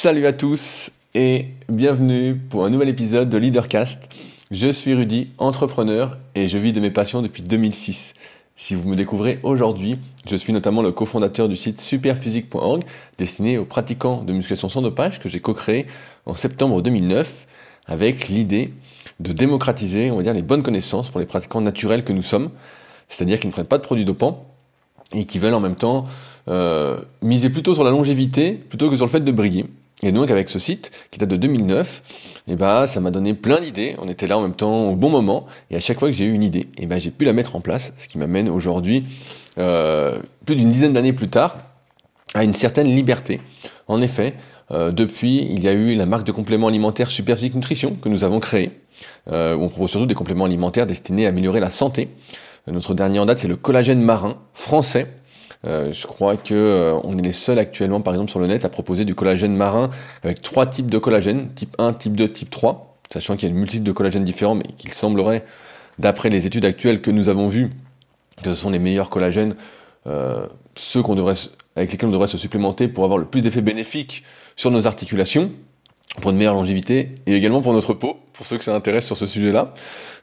Salut à tous et bienvenue pour un nouvel épisode de Leadercast. Je suis Rudy, entrepreneur et je vis de mes passions depuis 2006. Si vous me découvrez aujourd'hui, je suis notamment le cofondateur du site superphysique.org destiné aux pratiquants de musculation sans dopage que j'ai co-créé en septembre 2009 avec l'idée de démocratiser, on va dire, les bonnes connaissances pour les pratiquants naturels que nous sommes, c'est-à-dire qui ne prennent pas de produits dopants et qui veulent en même temps euh, miser plutôt sur la longévité plutôt que sur le fait de briller. Et donc avec ce site qui date de 2009, et eh ben ça m'a donné plein d'idées. On était là en même temps au bon moment et à chaque fois que j'ai eu une idée, eh ben j'ai pu la mettre en place, ce qui m'amène aujourd'hui euh, plus d'une dizaine d'années plus tard à une certaine liberté. En effet, euh, depuis, il y a eu la marque de compléments alimentaires Superphysique Nutrition que nous avons créée. Euh, où on propose surtout des compléments alimentaires destinés à améliorer la santé. Euh, notre dernier en date, c'est le collagène marin français. Euh, je crois que euh, on est les seuls actuellement, par exemple, sur le net, à proposer du collagène marin avec trois types de collagène, type 1, type 2, type 3, sachant qu'il y a une multitude de collagènes différents, mais qu'il semblerait, d'après les études actuelles que nous avons vues, que ce sont les meilleurs collagènes, euh, ceux qu'on devrait, avec lesquels on devrait se supplémenter pour avoir le plus d'effets bénéfiques sur nos articulations, pour une meilleure longévité et également pour notre peau, pour ceux que ça intéresse sur ce sujet-là,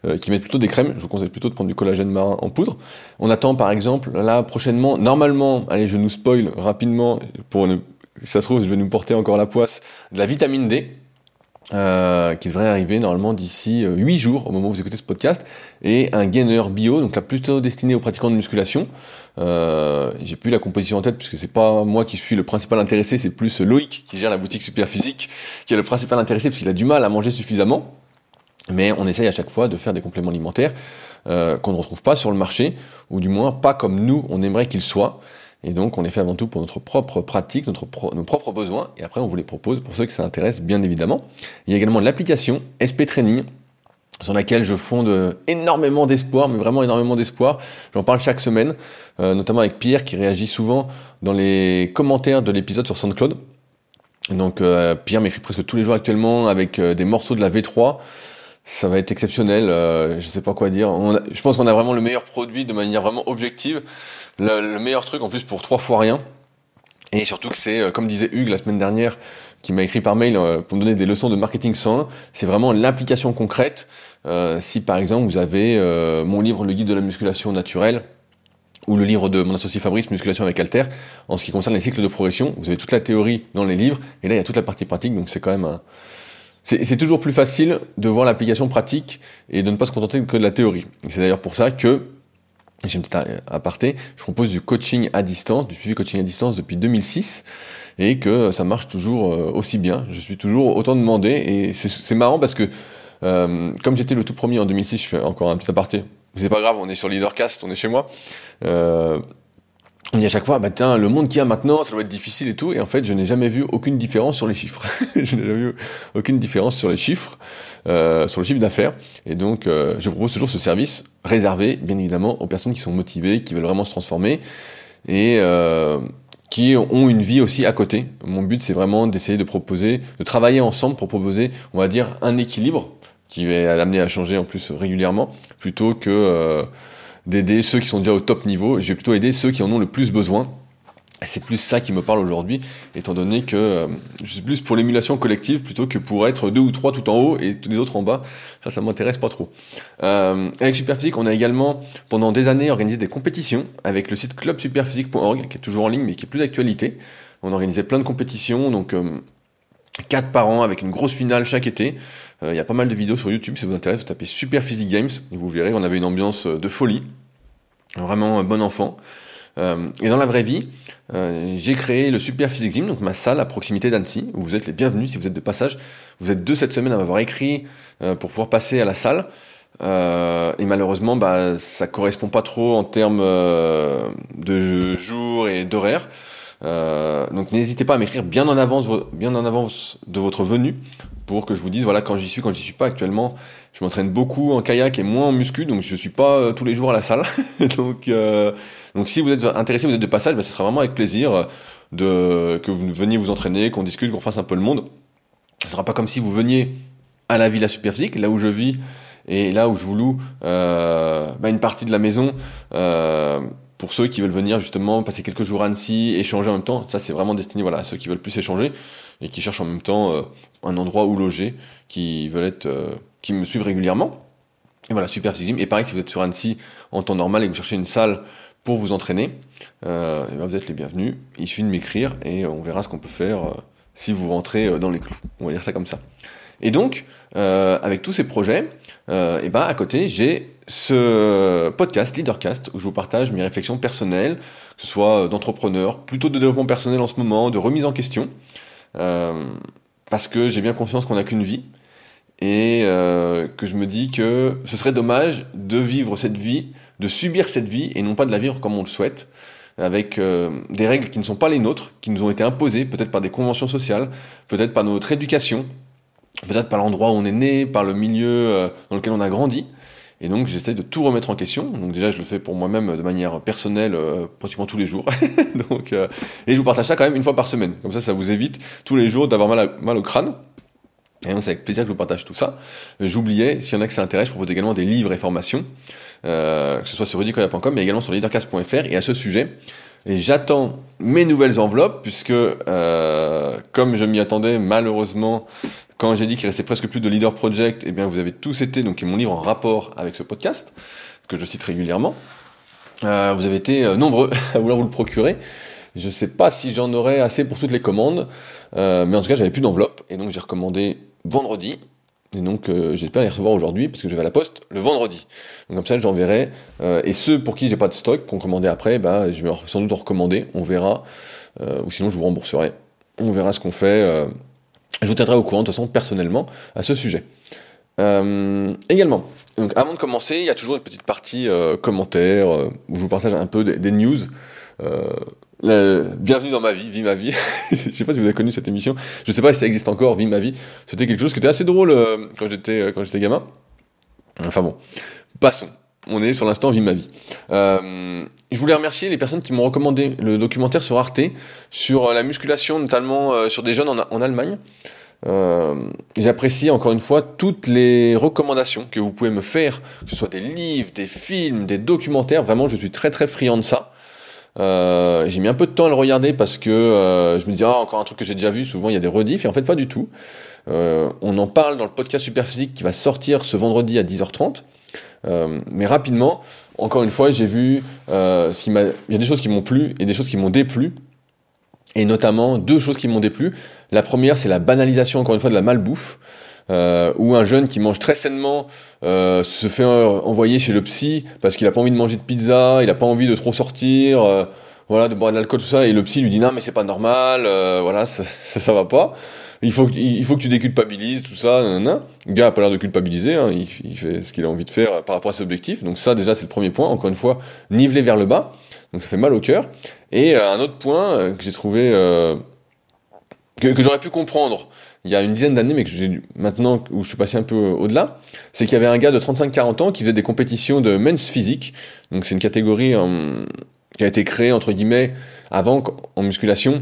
euh, qui mettent plutôt des crèmes. Je vous conseille plutôt de prendre du collagène marin en poudre. On attend par exemple là prochainement, normalement, allez, je nous spoil rapidement pour ne, ça se trouve, je vais nous porter encore la poisse, de la vitamine D. Euh, qui devrait arriver normalement d'ici 8 euh, jours au moment où vous écoutez ce podcast, et un gainer bio, donc là plutôt destiné aux pratiquants de musculation. Euh, j'ai plus la composition en tête puisque c'est pas moi qui suis le principal intéressé, c'est plus Loïc qui gère la boutique Super Physique qui est le principal intéressé parce qu'il a du mal à manger suffisamment. Mais on essaye à chaque fois de faire des compléments alimentaires euh, qu'on ne retrouve pas sur le marché, ou du moins pas comme nous on aimerait qu'ils soient. Et donc, on les fait avant tout pour notre propre pratique, notre nos propres besoins. Et après, on vous les propose pour ceux que ça intéresse, bien évidemment. Il y a également l'application SP Training sur laquelle je fonde énormément d'espoir, mais vraiment énormément d'espoir. J'en parle chaque semaine, euh, notamment avec Pierre qui réagit souvent dans les commentaires de l'épisode sur SoundCloud. Donc euh, Pierre m'écrit presque tous les jours actuellement avec euh, des morceaux de la V3 ça va être exceptionnel. Euh, je sais pas quoi dire. je pense qu'on a vraiment le meilleur produit de manière vraiment objective. Le, meilleur truc en plus pour trois fois rien. Et surtout que c'est, euh, comme disait Hugues la semaine dernière, qui m'a écrit par mail euh, pour me donner des leçons de marketing 101, c'est vraiment l'application concrète. Euh, si par exemple vous avez mon livre Le guide de la musculation naturelle, ou le livre de mon associé Fabrice, Musculation avec Alter, en ce qui concerne les cycles de progression, vous avez toute la théorie dans les livres, et là il y a toute la partie pratique, donc c'est quand même un, c'est toujours plus facile de voir l'application pratique et de ne pas se contenter que de la théorie. C'est d'ailleurs pour ça que, j'ai une petite aparté, je propose du coaching à distance, du suivi coaching à distance depuis 2006 et que ça marche toujours euh, aussi bien. Je suis toujours autant demandé et c'est marrant parce que euh, comme j'étais le tout premier en 2006, je fais encore un petit aparté. C'est pas grave, on est sur Leadercast, on est chez moi. Euh, on dit à chaque fois, bah tiens, le monde qu'il y a maintenant, ça doit être difficile et tout. Et en fait, je n'ai jamais vu aucune différence sur les chiffres. je n'ai jamais vu aucune différence sur les chiffres, euh, sur le chiffre d'affaires. Et donc, euh, je propose toujours ce service réservé, bien évidemment, aux personnes qui sont motivées, qui veulent vraiment se transformer et euh, qui ont une vie aussi à côté. Mon but, c'est vraiment d'essayer de proposer, de travailler ensemble pour proposer, on va dire, un équilibre qui va amener à changer en plus régulièrement, plutôt que euh, d'aider ceux qui sont déjà au top niveau. Je vais plutôt aider ceux qui en ont le plus besoin. Et c'est plus ça qui me parle aujourd'hui, étant donné que euh, je suis plus pour l'émulation collective plutôt que pour être deux ou trois tout en haut et tous les autres en bas. Ça, ça m'intéresse pas trop. Euh, avec Superphysique, on a également pendant des années organisé des compétitions avec le site clubsuperphysique.org qui est toujours en ligne mais qui est plus d'actualité. On a organisé plein de compétitions, donc euh, quatre par an avec une grosse finale chaque été. Euh, il y a pas mal de vidéos sur YouTube si ça vous intéresse, vous tapez Super Physique Games et vous verrez, on avait une ambiance euh, de folie. Vraiment un bon enfant. Euh, et dans la vraie vie, j'ai créé le Super Physique Gym, donc ma salle à proximité d'Annecy, où vous êtes les bienvenus si vous êtes de passage. Vous êtes deux cette semaine à m'avoir écrit pour pouvoir passer à la salle. et malheureusement, bah, ça correspond pas trop en termes de jours et d'horaires. Euh, donc n'hésitez pas à m'écrire bien en avance, bien en avance de votre venue pour que je vous dise voilà quand j'y suis, quand j'y suis pas actuellement. Je m'entraîne beaucoup en kayak et moins en muscu, donc je suis pas euh, tous les jours à la salle. donc euh, donc si vous êtes intéressé, vous êtes de passage, bah, ce sera vraiment avec plaisir de que vous veniez vous entraîner, qu'on discute, qu'on fasse un peu le monde. Ce sera pas comme si vous veniez à la Villa Superphysique, là où je vis et là où je vous loue bah, une partie de la maison pour ceux qui veulent venir justement passer quelques jours à Annecy, échanger en même temps. Ça, c'est vraiment destiné voilà, à ceux qui veulent plus échanger et qui cherchent en même temps euh, un endroit où loger, qui veulent être, euh, qui me suivent régulièrement. Et voilà, super Gym. Et pareil, si vous êtes sur Annecy en temps normal et que vous cherchez une salle pour vous entraîner, euh, ben vous êtes les bienvenus. Il suffit de m'écrire et on verra ce qu'on peut faire si vous rentrez dans les clous. On va dire ça comme ça. Et donc, avec tous ces projets, et ben à côté, j'ai ce podcast Leadercast où je vous partage mes réflexions personnelles, que ce soit d'entrepreneur, plutôt de développement personnel en ce moment, de remise en question, euh, parce que j'ai bien conscience qu'on n'a qu'une vie. Et euh, que je me dis que ce serait dommage de vivre cette vie, de subir cette vie et non pas de la vivre comme on le souhaite, avec euh, des règles qui ne sont pas les nôtres, qui nous ont été imposées peut-être par des conventions sociales, peut-être par notre éducation, peut-être par l'endroit où on est né, par le milieu dans lequel on a grandi. Et donc j'essaie de tout remettre en question. Donc déjà je le fais pour moi-même de manière personnelle euh, pratiquement tous les jours. donc, euh, et je vous partage ça quand même une fois par semaine. Comme ça ça vous évite tous les jours d'avoir mal, au crâne. Et donc c'est avec plaisir que je vous partage tout ça. Euh, j'oubliais, s'il y en a que ça intéresse, je propose également des livres et formations, que ce soit sur rudicoya.com mais également sur leadercast.fr. Et à ce sujet, et j'attends mes nouvelles enveloppes, puisque comme je m'y attendais, malheureusement, quand j'ai dit qu'il restait presque plus de Leader Project, eh bien vous avez tous été, donc mon livre en rapport avec ce podcast, que je cite régulièrement. Euh, vous avez été euh, nombreux à vouloir vous le procurer. Je ne sais pas si j'en aurais assez pour toutes les commandes, euh, mais en tout cas j'avais plus d'enveloppe, et donc j'ai recommandé vendredi, et donc j'espère les recevoir aujourd'hui, parce que je vais à la poste le vendredi. Donc comme ça j'enverrai, et ceux pour qui j'ai pas de stock, qu'on commandait après, bah, je vais sans doute en recommander, on verra, ou sinon je vous rembourserai. On verra ce qu'on fait je vous tiendrai au courant de toute façon personnellement à ce sujet. Euh, également, donc avant de commencer, il y a toujours une petite partie euh, commentaires euh, où je vous partage un peu des, news. Bienvenue dans ma vie, vie ma vie. je sais pas si vous avez connu cette émission. Je sais pas si ça existe encore, vie ma vie. C'était quelque chose qui était assez drôle quand j'étais quand j'étais gamin. Enfin bon, passons on est sur l'instant vie ma vie. Euh, je voulais remercier les personnes qui m'ont recommandé le documentaire sur Arte, sur euh, la musculation, notamment euh, sur des jeunes en, Allemagne. J'apprécie encore une fois toutes les recommandations que vous pouvez me faire, que ce soit des livres, des films, des documentaires. Vraiment, je suis très très friand de ça. J'ai mis un peu de temps à le regarder parce que je me disais ah, encore un truc que j'ai déjà vu. Souvent, il y a des rediffs et en fait pas du tout. on en parle dans le podcast Superphysique qui va sortir ce vendredi à 10h30. Euh, mais rapidement, encore une fois, j'ai vu euh, ce qui m'a. Il y a des choses qui m'ont plu et des choses qui m'ont déplu. Et notamment deux choses qui m'ont déplu. La première, c'est la banalisation, encore une fois, de la malbouffe. Euh, où un jeune qui mange très sainement euh, se fait envoyer chez le psy parce qu'il a pas envie de manger de pizza, il a pas envie de trop sortir, euh, voilà, de boire de l'alcool tout ça, et le psy lui dit non mais c'est pas normal, voilà, ça, ça, va pas il faut, il faut que tu déculpabilises, tout ça, nanana. Le gars a pas l'air de culpabiliser, hein, il, fait ce qu'il a envie de faire par rapport à ses objectifs. Donc ça, déjà, c'est le premier point. Encore une fois, niveler vers le bas. Donc ça fait mal au cœur. Et euh, un autre point euh, que j'ai trouvé, euh, que, que j'aurais pu comprendre il y a une dizaine d'années, mais que j'ai maintenant où je suis passé un peu au-delà, c'est qu'il y avait un gars de 35-40 ans qui faisait des compétitions de men's physique. Donc c'est une catégorie qui a été créée entre guillemets avant en musculation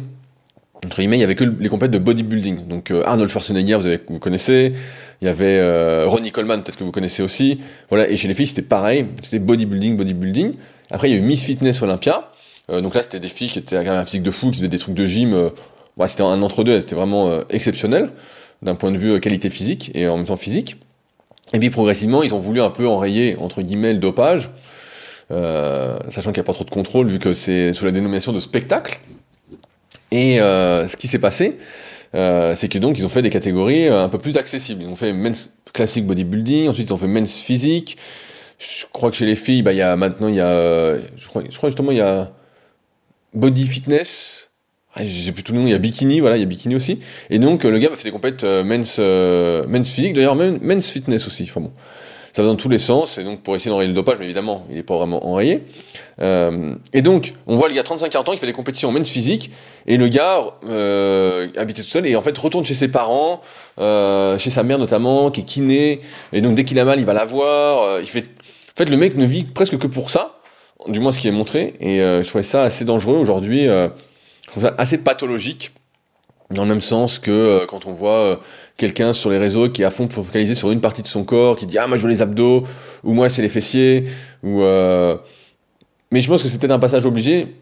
entre guillemets, il y avait que les compètes de bodybuilding. Donc euh, Arnold Schwarzenegger, vous, avez, vous connaissez. Il y avait euh, Ronnie Coleman, peut-être que vous connaissez aussi. Voilà. Et chez les filles, c'était pareil. C'était bodybuilding, bodybuilding. Après, il y a eu Miss Fitness Olympia. Euh, donc là, c'était des filles qui étaient même un physique de fou, qui faisaient des trucs de gym. Ouais, c'était un entre-deux. C'était vraiment exceptionnel d'un point de vue qualité physique et en même temps physique. Et puis progressivement, ils ont voulu un peu enrayer entre guillemets le dopage, sachant qu'il n'y a pas trop de contrôle vu que c'est sous la dénomination de spectacle. Et euh, ce qui s'est passé, euh, c'est que donc ils ont fait des catégories euh, un peu plus accessibles. Ils ont fait men's classic bodybuilding, ensuite ils ont fait men's physique. Je crois que chez les filles, bah il y a maintenant il y a, je crois, je crois justement il y a body fitness. Ah, j'ai plus tout le nom, il y a bikini, voilà, il y a bikini aussi. Et donc le gars a fait des compètes men's, men's physique, d'ailleurs men's fitness aussi. Enfin bon ça va dans tous les sens, et donc pour essayer d'enrayer le dopage, mais évidemment, il n'est pas vraiment enrayé. Euh, et donc, on voit le gars 35-40 ans, il fait des compétitions en men's physique, et le gars euh, habité tout seul, et en fait retourne chez ses parents, euh, chez sa mère notamment, qui est kiné, et donc dès qu'il a mal, il va la voir, euh, il fait... En fait, le mec ne vit presque que pour ça, du moins ce qui est montré, et euh, je trouvais ça assez dangereux aujourd'hui, trouve ça assez pathologique, dans le même sens que quand on voit quelqu'un sur les réseaux qui est à fond focalisé sur une partie de son corps, qui dit ah moi je veux les abdos, ou moi c'est les fessiers, ou euh, mais je pense que c'est peut-être un passage obligé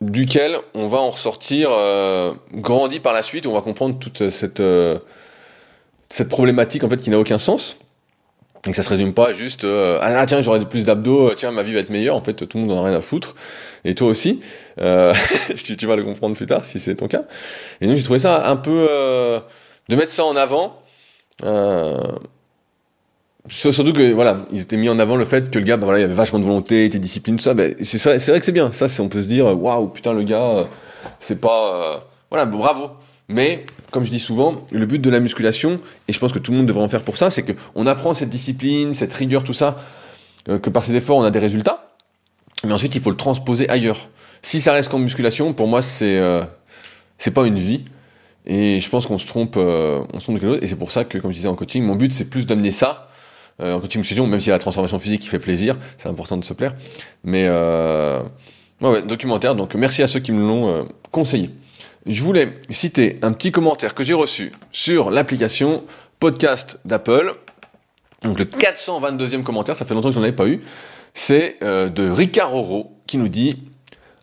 duquel on va en ressortir euh, grandi par la suite, on va comprendre toute cette, euh, cette problématique en fait qui n'a aucun sens. Et que ça se résume pas juste euh, ah tiens j'aurai plus d'abdos tiens ma vie va être meilleure en fait tout le monde en a rien à foutre et toi aussi tu, tu, vas le comprendre plus tard si c'est ton cas et donc j'ai trouvé ça un peu de mettre ça en avant Surtout que voilà, ils étaient mis en avant le fait que le gars, bah, voilà, il avait vachement de volonté, était discipline, tout ça. Ben, c'est c'est vrai que c'est bien. Ça, on peut se dire, waouh, putain, le gars, euh, c'est pas, euh, voilà, bravo. Mais comme je dis souvent, le but de la musculation, et je pense que tout le monde devrait en faire pour ça, c'est que on apprend cette discipline, cette rigueur, tout ça, euh, que par ces efforts, on a des résultats. Mais ensuite, il faut le transposer ailleurs. Si ça reste qu'en musculation, pour moi, c'est c'est pas une vie. Et je pense qu'on se trompe, on se de quelque chose. Et c'est pour ça que, comme je disais en coaching, mon but, c'est plus d'amener ça euh, en coaching musculation, même a la transformation physique qui fait plaisir, c'est important de se plaire. Mais euh, ouais, documentaire, donc merci à ceux qui me l'ont euh, conseillé. Je voulais citer un petit commentaire que j'ai reçu sur l'application podcast d'Apple. Donc le 422e commentaire, ça fait longtemps que j'en avais pas eu. C'est euh, de Ricard Oro qui nous dit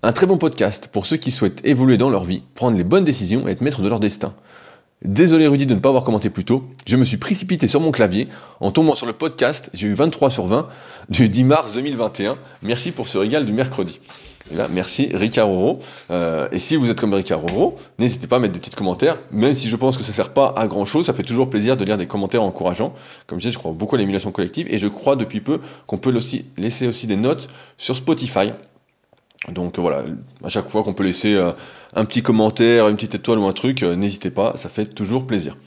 un très bon podcast pour ceux qui souhaitent évoluer dans leur vie, prendre les bonnes décisions et être maître de leur destin. Désolé Rudy de ne pas avoir commenté plus tôt, je me suis précipité sur mon clavier en tombant sur le podcast, j'ai eu 23 sur 20 du 10 mars 2021. Merci pour ce régal du mercredi. Merci Ricard euh, et si vous êtes comme Ricard n'hésitez pas à mettre des petits commentaires, même si je pense que ça ne sert pas à grand chose, ça fait toujours plaisir de lire des commentaires encourageants. Comme je disais, je crois beaucoup à l'émulation collective et je crois depuis peu qu'on peut aussi laisser aussi des notes sur Spotify. Donc voilà, à chaque fois qu'on peut laisser euh, un petit commentaire, une petite étoile ou un truc, euh, n'hésitez pas, ça fait toujours plaisir.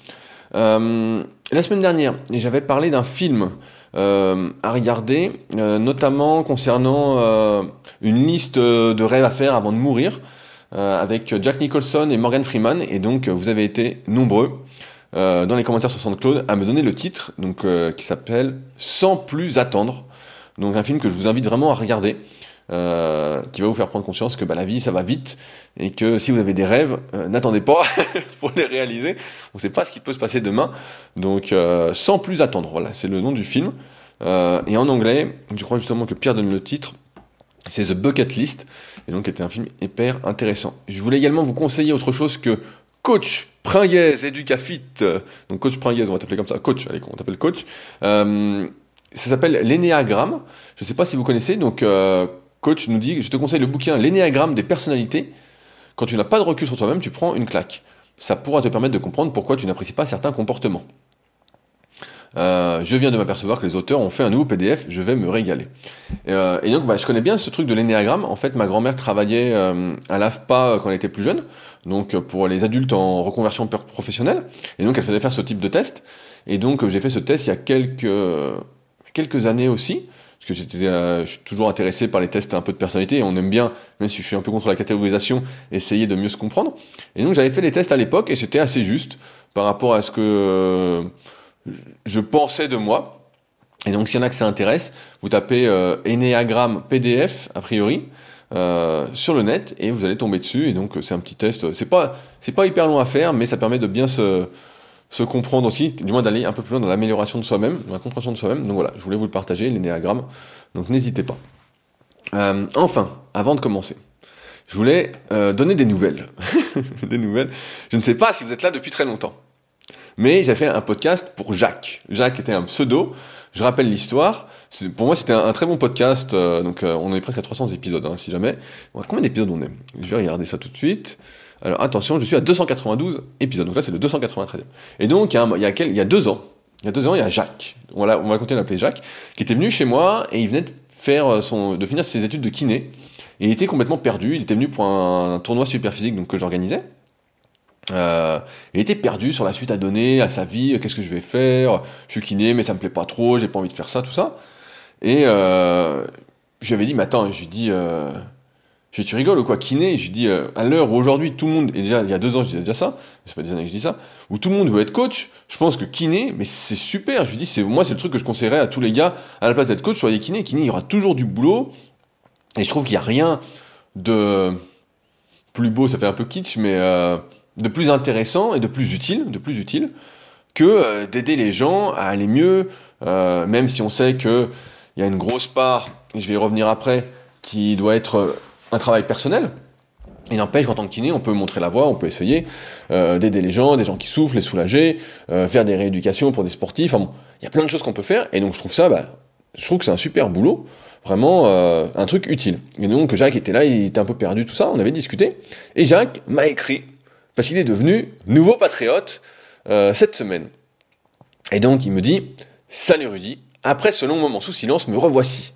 Euh, la semaine dernière, j'avais parlé d'un film à regarder, notamment concernant une liste de rêves à faire avant de mourir, avec Jack Nicholson et Morgan Freeman, et donc vous avez été nombreux dans les commentaires sur SoundCloud à me donner le titre, donc qui s'appelle Sans plus attendre. Donc un film que je vous invite vraiment à regarder. Euh, qui va vous faire prendre conscience que bah, la vie ça va vite et que si vous avez des rêves, euh, n'attendez pas pour les réaliser. On ne sait pas ce qui peut se passer demain, donc euh, sans plus attendre. Voilà, c'est le nom du film. et en anglais, je crois justement que Pierre donne le titre. C'est The Bucket List, et donc c'était un film hyper intéressant. Je voulais également vous conseiller autre chose que Coach Pringuez Educafit. Donc Coach Pringuez, on va t'appeler comme ça. Coach, allez, on t'appelle Coach. ça s'appelle l'énéagramme. Je ne sais pas si vous connaissez. Donc coach nous dit Je te conseille le bouquin L'énéagramme des personnalités. Quand tu n'as pas de recul sur toi-même, tu prends une claque. Ça pourra te permettre de comprendre pourquoi tu n'apprécies pas certains comportements. Euh, je viens de m'apercevoir que les auteurs ont fait un nouveau PDF, je vais me régaler. Euh, et donc, bah, je connais bien ce truc de l'énéagramme. En fait, ma grand-mère travaillait euh, à l'AFPA quand elle était plus jeune, donc pour les adultes en reconversion professionnelle. Et donc, elle faisait faire ce type de test. Et donc, j'ai fait ce test il y a quelques, quelques années aussi parce que j'étais, euh, je suis toujours intéressé par les tests un peu de personnalité, et on aime bien, même si je suis un peu contre la catégorisation, essayer de mieux se comprendre. Et donc j'avais fait les tests à l'époque, et c'était assez juste par rapport à ce que euh, je pensais de moi. Et donc s'il y en a que ça intéresse, vous tapez euh, PDF, a priori, euh, sur le net, et vous allez tomber dessus, et donc c'est un petit test, c'est pas, c'est pas hyper long à faire, mais ça permet de bien se se comprendre aussi, du moins d'aller un peu plus loin dans l'amélioration de soi-même, dans la compréhension de soi-même. Donc voilà, je voulais vous le partager, l'énéagramme. Donc n'hésitez pas. Euh, enfin, avant de commencer, je voulais euh, donner des nouvelles. des nouvelles. Je ne sais pas si vous êtes là depuis très longtemps. Mais j'ai fait un podcast pour Jacques. Jacques était un pseudo. Je rappelle l'histoire. Pour moi, c'était un, très bon podcast. Euh, donc, on est presque à 300 épisodes, hein, si jamais. Combien d'épisodes on est? Je vais regarder ça tout de suite. Alors attention, je suis à 292 épisodes. Donc là, c'est le 293. Et donc, il y, a deux ans, il y a deux ans, il y a Jacques. On va, on va continuer à l'appeler Jacques, qui était venu chez moi et il venait de faire euh, de finir ses études de kiné. Et il était complètement perdu. Il était venu pour un, tournoi super physique que j'organisais. Euh, il était perdu sur la suite à donner, à sa vie, qu'est-ce que je vais faire, je suis kiné mais ça me plaît pas trop, j'ai pas envie de faire ça, tout ça. Et euh, je lui avais dit, mais attends, je lui dis, euh, je dis, tu rigoles ou quoi? Kiné Je dis, euh, à l'heure où aujourd'hui tout le monde, et déjà il y a deux ans je disais déjà ça, ça fait des années que je dis ça, où tout le monde veut être coach, je pense que kiné, mais c'est super. Je lui dis, c'est, moi c'est le truc que je conseillerais à tous les gars, à la place d'être coach, soyez kiné. Kiné, il y aura toujours du boulot. Et je trouve qu'il n'y a rien de plus beau, ça fait un peu kitsch, mais euh, de plus intéressant et de plus utile, de plus utile que euh, d'aider les gens à aller mieux, même si on sait que il y a une grosse part je vais y revenir après, qui doit être un travail personnel. Il n'empêche qu'en tant que kiné, on peut montrer la voie, on peut essayer euh, d'aider les gens, des gens qui souffrent, les soulager, euh, faire des rééducations pour des sportifs. Enfin bon, il y a plein de choses qu'on peut faire. Et donc je trouve ça, bah, je trouve que c'est un super boulot, vraiment euh, un truc utile. Et donc Jacques était là, il était un peu perdu, tout ça. On avait discuté. Et Jacques m'a écrit parce qu'il est devenu nouveau patriote cette semaine. Et donc il me dit, salut Rudy, après ce long moment sous silence, me revoici.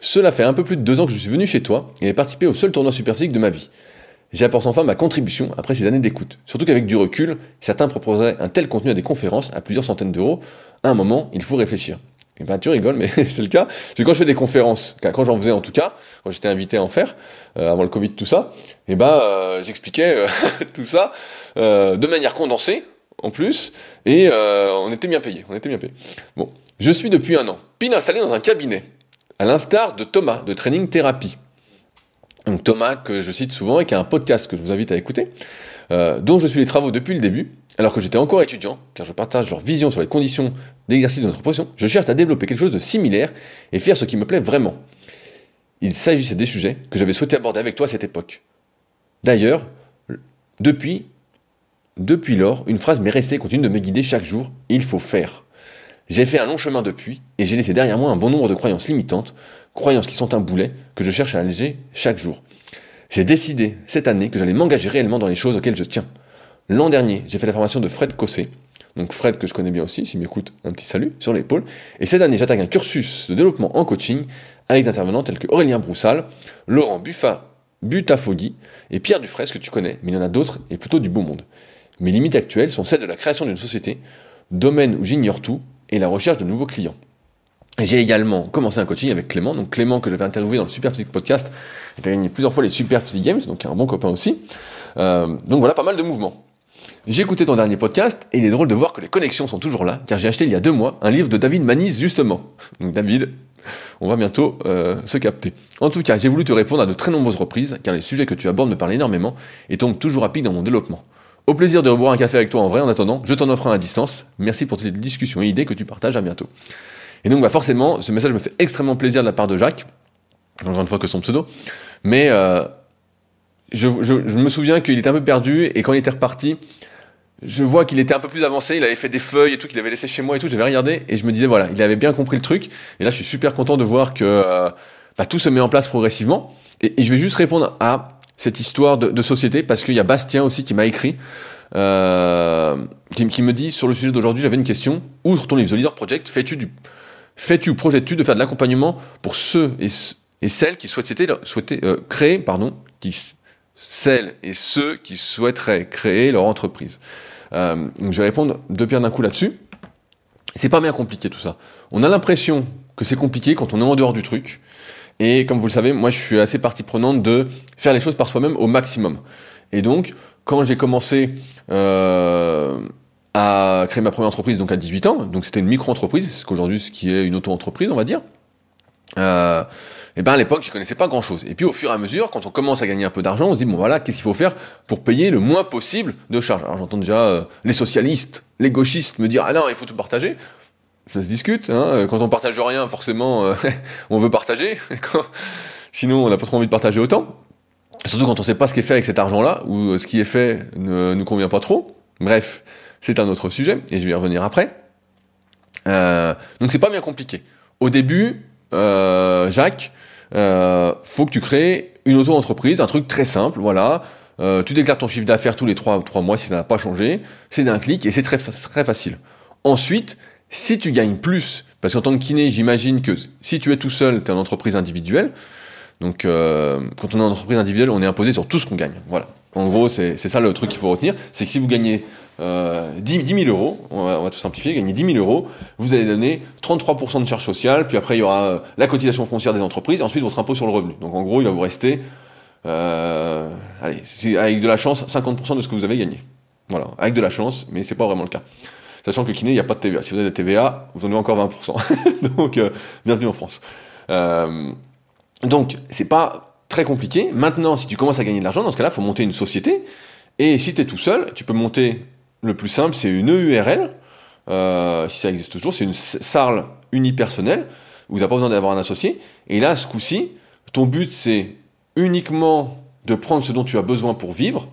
Cela fait un peu plus de deux ans que je suis venu chez toi et ai participé au seul tournoi superphysique de ma vie. J'apporte enfin ma contribution après ces années d'écoute. Surtout qu'avec du recul, certains proposeraient un tel contenu à des conférences à plusieurs centaines d'euros. À un moment, il faut réfléchir. Et ben tu rigoles, mais c'est le cas. C'est quand je fais des conférences, quand j'en faisais en tout cas, quand j'étais invité à en faire, euh, avant le Covid, tout ça, et ben euh, j'expliquais euh, tout ça de manière condensée, en plus, et on était bien payé. On était bien payé. Bon, je suis depuis un an, pile installé dans un cabinet à l'instar de Thomas de Training Therapy. Donc Thomas que je cite souvent et qui a un podcast que je vous invite à écouter, euh, dont je suis les travaux depuis le début, alors que j'étais encore étudiant, car je partage leur vision sur les conditions d'exercice de notre profession, je cherche à développer quelque chose de similaire et faire ce qui me plaît vraiment. Il s'agissait des sujets que j'avais souhaité aborder avec toi à cette époque. D'ailleurs, depuis, depuis lors, une phrase m'est restée et continue de me guider chaque jour, il faut faire. J'ai fait un long chemin depuis, et j'ai laissé derrière moi un bon nombre de croyances limitantes, croyances qui sont un boulet que je cherche à alléger chaque jour. J'ai décidé cette année que j'allais m'engager réellement dans les choses auxquelles je tiens. L'an dernier, j'ai fait la formation de Fred Cossé, donc Fred que je connais bien aussi, s'il m'écoute, un petit salut sur l'épaule. Et cette année, j'attaque un cursus de développement en coaching avec des intervenants tels que Aurélien Broussal, Laurent Buffa, Butafogui et Pierre Dufresne que tu connais, mais il y en a d'autres et plutôt du beau monde. Mes limites actuelles sont celles de la création d'une société, domaine où j'ignore tout, et la recherche de nouveaux clients. J'ai également commencé un coaching avec Clément, donc Clément que j'avais interviewé dans le Super Physique Podcast, il a gagné plusieurs fois les Super Physique Games, donc un bon copain aussi. Euh, donc voilà, pas mal de mouvements. J'ai écouté ton dernier podcast et il est drôle de voir que les connexions sont toujours là, car j'ai acheté il y a deux mois un livre de David Manise justement. Donc David, on va bientôt euh, se capter. En tout cas, j'ai voulu te répondre à de très nombreuses reprises, car les sujets que tu abordes me parlent énormément et tombent toujours rapide dans mon développement. Au plaisir de reboire un café avec toi en vrai. En attendant, je t'en offre un à distance. Merci pour toutes les discussions et idées que tu partages. À bientôt. Et donc, bah, forcément, ce message me fait extrêmement plaisir de la part de Jacques. Encore une fois que son pseudo. Mais euh, je, me souviens qu'il était un peu perdu et quand il était reparti, je vois qu'il était un peu plus avancé. Il avait fait des feuilles et tout qu'il avait laissé chez moi et tout. J'avais regardé et je me disais voilà, il avait bien compris le truc. Et là, je suis super content de voir que euh, bah, tout se met en place progressivement. et je vais juste répondre à cette histoire de, société parce qu'il y a Bastien aussi qui m'a écrit, euh, qui, me dit sur le sujet d'aujourd'hui, j'avais une question. Outre ton livre The Leader Project, fais-tu du, fais-tu projettes-tu de faire de l'accompagnement pour ceux et, celles qui souhaitent, souhaiter, euh, créer, pardon, qui, celles et ceux qui souhaiteraient créer leur entreprise. Euh, je vais répondre deux pierres d'un coup là-dessus. C'est pas bien compliqué tout ça. On a l'impression que c'est compliqué quand on est en dehors du truc. Et comme vous le savez, moi je suis assez partie prenante de faire les choses par soi-même au maximum. Et donc, quand j'ai commencé euh, à créer ma première entreprise, donc à 18 ans, donc c'était une micro-entreprise, ce qu'aujourd'hui ce qui est une auto-entreprise, on va dire. Euh, et ben à l'époque, je connaissais pas grand-chose. Et puis au fur et à mesure, quand on commence à gagner un peu d'argent, on se dit bon voilà, qu'est-ce qu'il faut faire pour payer le moins possible de charges? Alors j'entends déjà euh, les socialistes, les gauchistes me dire ah non, il faut tout partager ça se discute. Hein. Quand on partage rien, forcément, euh, on veut partager. Sinon, on n'a pas trop envie de partager autant. Surtout quand on ne sait pas ce qui est fait avec cet argent-là, ou euh, ce qui est fait ne nous convient pas trop. Bref, c'est un autre sujet, et je vais y revenir après. Euh, donc c'est pas bien compliqué. Au début, euh, Jacques, euh, faut que tu crées une auto-entreprise, un truc très simple, voilà. Euh, tu déclares ton chiffre d'affaires tous les 3, 3 mois si ça n'a pas changé. C'est d'un clic et c'est très, très facile. Ensuite, si tu gagnes plus, parce qu'en tant que kiné, j'imagine que si tu es tout seul, tu es en entreprise individuelle. Donc, euh, quand on est en entreprise individuelle, on est imposé sur tout ce qu'on gagne. Voilà. En gros, c'est ça le truc qu'il faut retenir. C'est que si vous gagnez euh, 10, 000 euros, on va, tout simplifier, gagnez 10 000 euros, vous allez donner 33% de charges sociales, puis après il y aura euh, la cotisation foncière des entreprises, ensuite votre impôt sur le revenu. Donc en gros, il va vous rester, euh, allez, avec de la chance, 50% de ce que vous avez gagné. Voilà, avec de la chance, mais c'est pas vraiment le cas. Sachant que kiné, il n'y a pas de TVA. Si vous avez de TVA, vous en avez encore 20%. donc, euh, bienvenue en France. Euh, donc, c'est pas très compliqué. Maintenant, si tu commences à gagner de l'argent, dans ce cas-là, il faut monter une société. Et si tu es tout seul, tu peux monter, le plus simple, c'est une EURL. Euh, si ça existe toujours, c'est une SARL unipersonnelle. où tu n'as pas besoin d'avoir un associé. Et là, ce coup-ci, ton but, c'est uniquement de prendre ce dont tu as besoin pour vivre.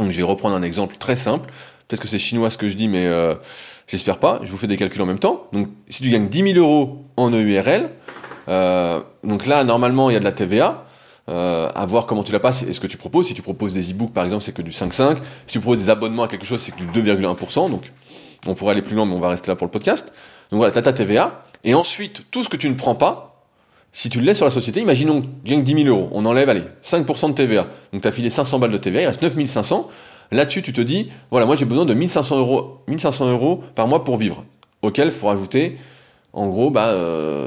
Donc, je vais reprendre un exemple très simple. Peut-être que c'est chinois ce que je dis, mais euh, j'espère pas. Je vous fais des calculs en même temps. Donc, si tu gagnes 10 000 euros en EURL, euh, donc là, normalement, il y a de la TVA. Euh, à voir comment tu la passes et ce que tu proposes. Si tu proposes des e-books, par exemple, c'est que du 5,5. Si tu proposes des abonnements à quelque chose, c'est que du 2,1%. Donc, on pourrait aller plus loin, mais on va rester là pour le podcast. Donc voilà, tu as ta TVA. Et ensuite, tout ce que tu ne prends pas, si tu le laisses sur la société, imaginons que tu gagnes 10 000 euros. On enlève, allez, 5% de TVA. Donc, tu as filé 500 balles de TVA, il reste 9 500. Là-dessus, tu te dis, voilà, moi j'ai besoin de 1500 euros, 1500 euros par mois pour vivre. Auquel il faut rajouter en gros, bah,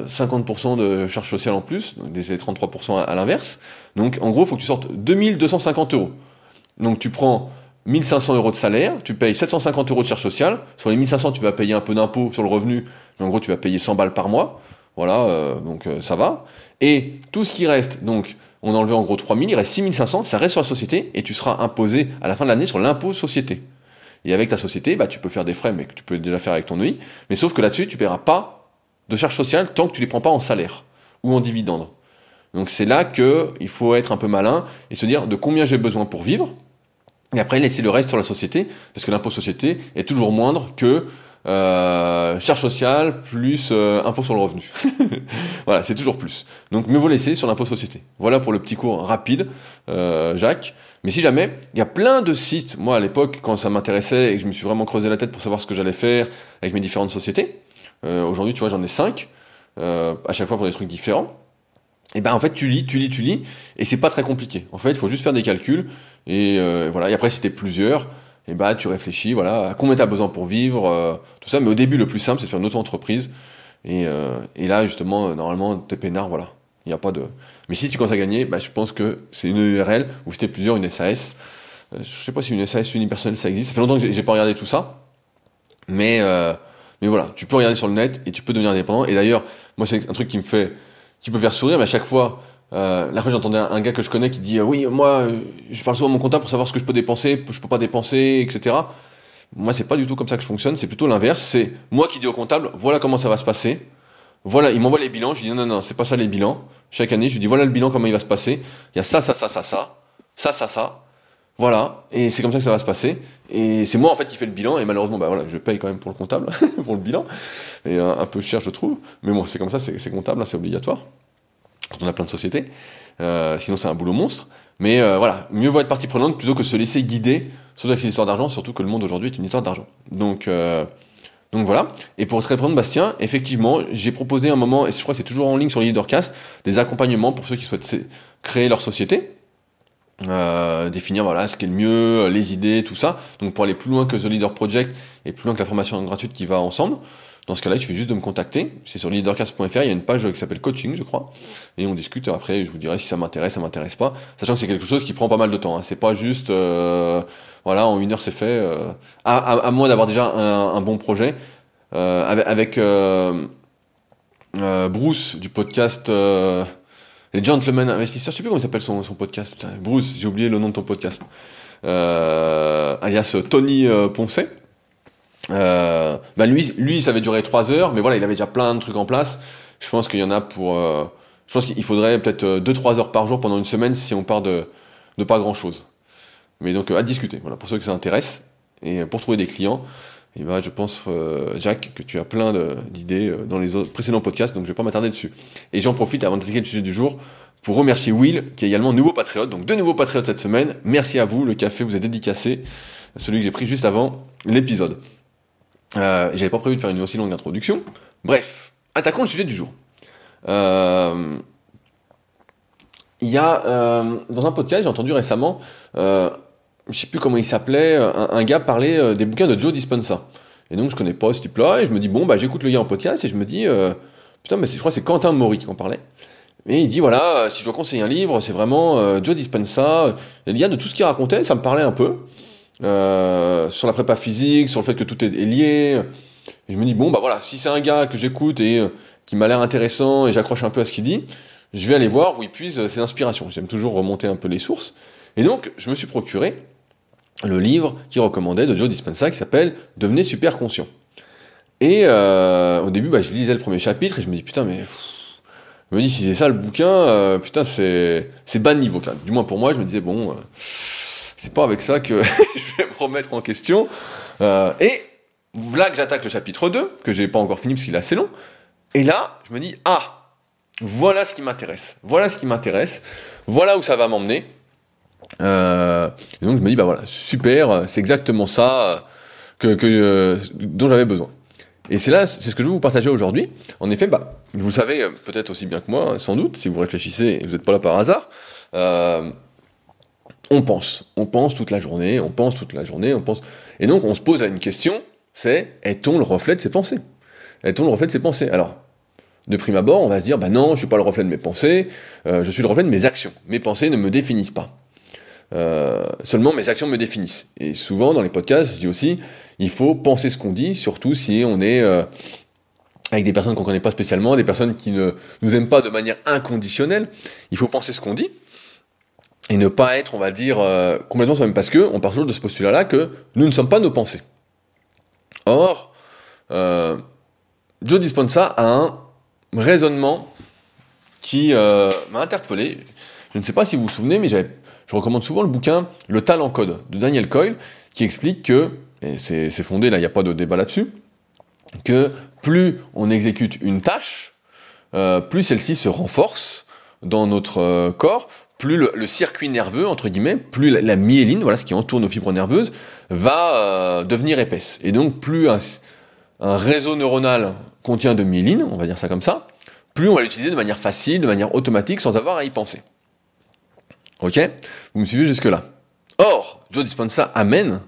50% euh, de charges sociales en plus, des 33% à, l'inverse. Donc, en gros, il faut que tu sortes 2250 euros. Donc, tu prends 1500 euros de salaire, tu payes 750 euros de charges sociales. Sur les 1500, tu vas payer un peu d'impôt sur le revenu, mais en gros, tu vas payer 100 balles par mois. Voilà, euh, donc euh, ça va. Et tout ce qui reste, donc, on a en gros 3000, il reste 6500, ça reste sur la société, et tu seras imposé à la fin de l'année sur l'impôt société. Et avec ta société, bah, tu peux faire des frais, mais que tu peux déjà faire avec ton OI. Mais sauf que là-dessus, tu ne paieras pas de charges sociales tant que tu les prends pas en salaire ou en dividende. Donc c'est là qu'il faut être un peu malin et se dire de combien j'ai besoin pour vivre, et après laisser le reste sur la société, parce que l'impôt société est toujours moindre que euh, charge sociale plus euh, impôt sur le revenu. voilà, c'est toujours plus. Donc mieux vaut laisser sur l'impôt société. Voilà pour le petit cours rapide, euh, Jacques. Mais si jamais, il y a plein de sites, moi à l'époque, quand ça m'intéressait et que je me suis vraiment creusé la tête pour savoir ce que j'allais faire avec mes différentes sociétés, euh, aujourd'hui, tu vois, j'en ai 5, euh, à chaque fois pour des trucs différents. Et ben en fait, tu lis, tu lis, tu lis, et c'est pas très compliqué. En fait, il faut juste faire des calculs, et voilà. Et après, si t'es plusieurs, et ben tu réfléchis, voilà, à combien t'as besoin pour vivre, tout ça. Mais au début, le plus simple, c'est de faire une auto-entreprise. Et, et, là, justement, normalement, t'es peinard, voilà. Il n'y a pas de. Mais si tu commences à gagner, bah, je pense que c'est une URL, ou t'es plusieurs, une SAS. je sais pas si une SAS unipersonnelle ça existe. Ça fait longtemps que j'ai pas regardé tout ça. Mais mais voilà, tu peux regarder sur le net et tu peux devenir indépendant. Et d'ailleurs, moi, c'est un truc qui me fait, qui peut faire sourire, mais à chaque fois, euh, la fois j'entendais un, gars que je connais qui dit euh, oui, moi, euh, je parle souvent à mon comptable pour savoir ce que je peux dépenser, je peux pas dépenser, etc. Moi, c'est pas du tout comme ça que je fonctionne. C'est plutôt l'inverse. C'est moi qui dis au comptable, voilà comment ça va se passer. Voilà, il m'envoie les bilans. Je dis non, non, non, c'est pas ça les bilans. Chaque année, je lui dis voilà le bilan, comment il va se passer. Il y a ça, ça, ça, ça, ça, ça, ça, ça. Voilà, et c'est comme ça que ça va se passer. Et c'est moi en fait qui fais le bilan, et malheureusement, bah voilà, je paye quand même pour le comptable, pour le bilan, et un, peu cher je trouve, mais bon, c'est comme ça, c'est comptable, hein, c'est obligatoire, quand on a plein de sociétés, euh, sinon c'est un boulot monstre. Mais euh, voilà, mieux vaut être partie prenante plutôt que se laisser guider, surtout avec ces histoires d'argent, surtout que le monde aujourd'hui est une histoire d'argent. Donc, euh, voilà. Et pour te répondre, Bastien, effectivement, j'ai proposé un moment, et je crois que c'est toujours en ligne sur Leadercast, des accompagnements pour ceux qui souhaitent créer leur société. Définir voilà ce qui est le mieux, les idées, tout ça. Donc pour aller plus loin que The Leader Project et plus loin que la formation gratuite qui va ensemble. Dans ce cas-là, il suffit juste de me contacter. C'est sur leadercast.fr, il y a une page qui s'appelle coaching, je crois. Et on discute. Après, je vous dirai si ça m'intéresse, ça m'intéresse pas. Sachant que c'est quelque chose qui prend pas mal de temps. Hein. C'est pas juste, euh, voilà, en une heure c'est fait. Euh, à, moins d'avoir déjà un, bon projet. Euh, avec, Bruce du podcast les Gentlemen Investisseurs, je sais plus comment il s'appelle son, podcast. Bruce, j'ai oublié le nom de ton podcast. Alias Tony Poncet. Euh, bah lui, lui, ça avait duré 3 heures, mais voilà, il avait déjà plein de trucs en place. Je pense qu'il y en a pour. Euh, je pense qu'il faudrait peut-être 2-3 heures par jour pendant une semaine si on part de, de pas grand chose. Mais donc à discuter, voilà, pour ceux que ça intéresse. Et pour trouver des clients, et ben, je pense, euh, Jacques, que tu as plein d'idées euh, dans les autres, précédents podcasts, donc je vais pas m'attarder dessus. Et j'en profite avant d'attaquer le sujet du jour pour remercier Will, qui est également nouveau patriote. Donc deux nouveaux patriotes cette semaine. Merci à vous, le café vous est dédicacé, celui que j'ai pris juste avant l'épisode. Euh, J'avais pas prévu de faire une aussi longue introduction. Bref, attaquons le sujet du jour. Euh, il y a euh, dans un podcast, j'ai entendu récemment je sais plus comment il s'appelait, un, gars parlait euh, des bouquins de Joe Dispenza. Et donc je connais pas ce type-là, et je me dis, bon, bah j'écoute le gars en podcast, et je me dis, putain, mais je crois que c'est Quentin Maury qui en parlait. Et il dit, voilà, si je dois conseiller un livre, c'est vraiment Joe Dispenza. Il y a de tout ce qu'il racontait, ça me parlait un peu. Sur la prépa physique, sur le fait que tout est, lié. Je me dis, bon, bah voilà, si c'est un gars que j'écoute et qui m'a l'air intéressant, et j'accroche un peu à ce qu'il dit, je vais aller voir où il puise ses inspirations. J'aime toujours remonter un peu les sources. Et donc, je me suis procuré le livre qui recommandait de Joe Dispenza qui s'appelle Devenez super conscient. Et euh, au début, bah, je lisais le premier chapitre et je me dis putain, mais je me dis si c'est ça le bouquin, euh, putain, c'est c'est bas de niveau. du moins pour moi, je me disais bon, euh, c'est pas avec ça que je vais me remettre en question. et voilà que j'attaque le chapitre 2, que j'ai pas encore fini parce qu'il est assez long. Et là, je me dis ah, voilà ce qui m'intéresse. Voilà ce qui m'intéresse. Voilà où ça va m'emmener. et donc je me dis bah voilà, super, c'est exactement ça que, que dont j'avais besoin. Et c'est là, c'est ce que je veux vous partager aujourd'hui. En effet, bah, vous savez euh, peut-être aussi bien que moi, sans doute, si vous réfléchissez et vous n'êtes pas là par hasard, euh, on pense, on pense toute la journée, on pense toute la journée, on pense. Et donc on se pose une question, c'est est-on le reflet de ses pensées? Est-on le reflet de ses pensées? Alors, de prime abord, on va se dire, bah non, je suis pas le reflet de mes pensées, euh, je suis le reflet de mes actions. Mes pensées ne me définissent pas. Euh, seulement mes actions me définissent. Et souvent dans les podcasts, je dis aussi, il faut penser ce qu'on dit, surtout si on est euh, avec des personnes qu'on ne connaît pas spécialement, des personnes qui ne nous aiment pas de manière inconditionnelle. Il faut penser ce qu'on dit et ne pas être, on va dire, euh, complètement soi-même. Parce que on part toujours de ce postulat-là que nous ne sommes pas nos pensées. Or, Joe Dispenza a un raisonnement qui m'a interpellé. Je ne sais pas si vous vous souvenez, mais je recommande souvent le bouquin Le Talent Code de Daniel Coyle, qui explique que, et c'est fondé, là, il n'y a pas de débat là-dessus, que plus on exécute une tâche, euh, plus celle-ci se renforce dans notre euh, corps, plus le, circuit nerveux, entre guillemets, plus la, myéline, voilà ce qui entoure nos fibres nerveuses, va euh, devenir épaisse. Et donc, plus un, réseau neuronal contient de myéline, on va dire ça comme ça, plus on va l'utiliser de manière facile, de manière automatique, sans avoir à y penser. Ok? Vous me suivez jusque-là. Or, Joe Dispenza amène,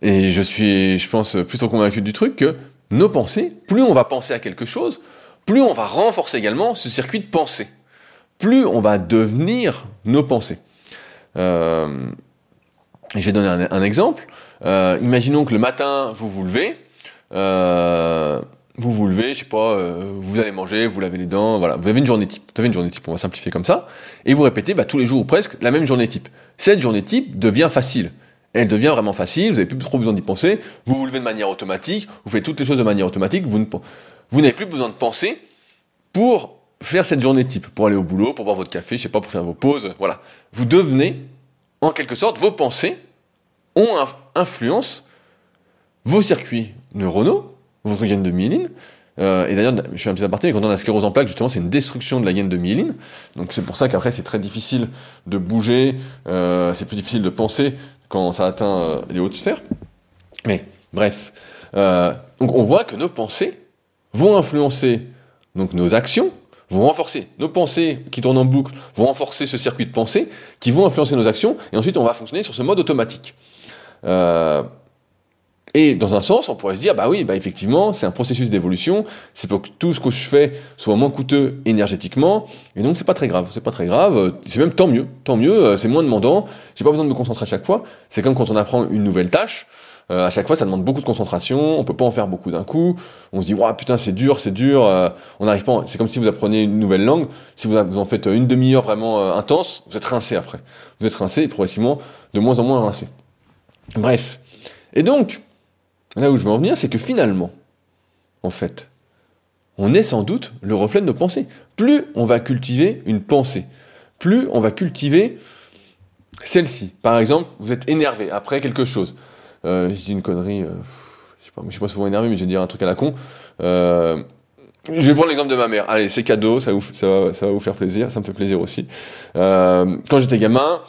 et je suis, je pense, plutôt convaincu du truc, que nos pensées, plus on va penser à quelque chose, plus on va renforcer également ce circuit de pensée. Plus on va devenir nos pensées. Euh, je vais donner un, exemple. Euh, imaginons que le matin, vous vous levez, euh, vous vous levez, je sais pas, euh, vous allez manger, vous lavez les dents, voilà, vous avez une journée type. Vous avez une journée type, on va simplifier comme ça, et vous répétez bah, tous les jours ou presque la même journée type. Cette journée type devient facile. Elle devient vraiment facile, vous n'avez plus trop besoin d'y penser, vous vous levez de manière automatique, vous faites toutes les choses de manière automatique, vous, vous n'avez plus besoin de penser pour faire cette journée type, pour aller au boulot, pour boire votre café, je sais pas, pour faire vos pauses, voilà. Vous devenez, en quelque sorte, vos pensées ont influence vos circuits neuronaux, votre gaine de myéline. Euh, et d'ailleurs, je suis un petit aparté, mais quand on a la sclérose en plaques, justement, c'est une destruction de la gaine de myéline. Donc c'est pour ça qu'après, c'est très difficile de bouger, euh, c'est plus difficile de penser quand ça atteint euh, les hautes sphères. Mais bref, donc on voit que nos pensées vont influencer donc nos actions, vont renforcer nos pensées qui tournent en boucle, vont renforcer ce circuit de pensée, qui vont influencer nos actions, et ensuite on va fonctionner sur ce mode automatique. Euh, et dans un sens, on pourrait se dire, bah oui, bah effectivement, c'est un processus d'évolution, c'est pour que tout ce que je fais soit moins coûteux énergétiquement, et donc c'est pas très grave, c'est pas très grave, c'est même tant mieux, tant mieux, euh, c'est moins demandant, j'ai pas besoin de me concentrer à chaque fois, c'est comme quand on apprend une nouvelle tâche, euh, à chaque fois ça demande beaucoup de concentration, on peut pas en faire beaucoup d'un coup, on se dit, putain, c'est dur, c'est dur, euh, on n'arrive pas, c'est comme si vous apprenez une nouvelle langue, si vous, en faites une demi-heure vraiment intense, vous êtes rincé après, vous êtes rincé et progressivement de moins en moins rincé. Bref. Et donc, Là où je veux en venir, c'est que finalement, en fait, on est sans doute le reflet de nos pensées. Plus on va cultiver une pensée, plus on va cultiver celle-ci. Par exemple, vous êtes énervé après quelque chose. Euh, je dis une connerie, euh, je sais pas, je suis pas souvent énervé, mais je vais dire un truc à la con. Euh, je vais prendre l'exemple de ma mère. Allez, c'est cadeau, ça, va, ça va vous faire plaisir, ça me fait plaisir aussi. quand j'étais gamin,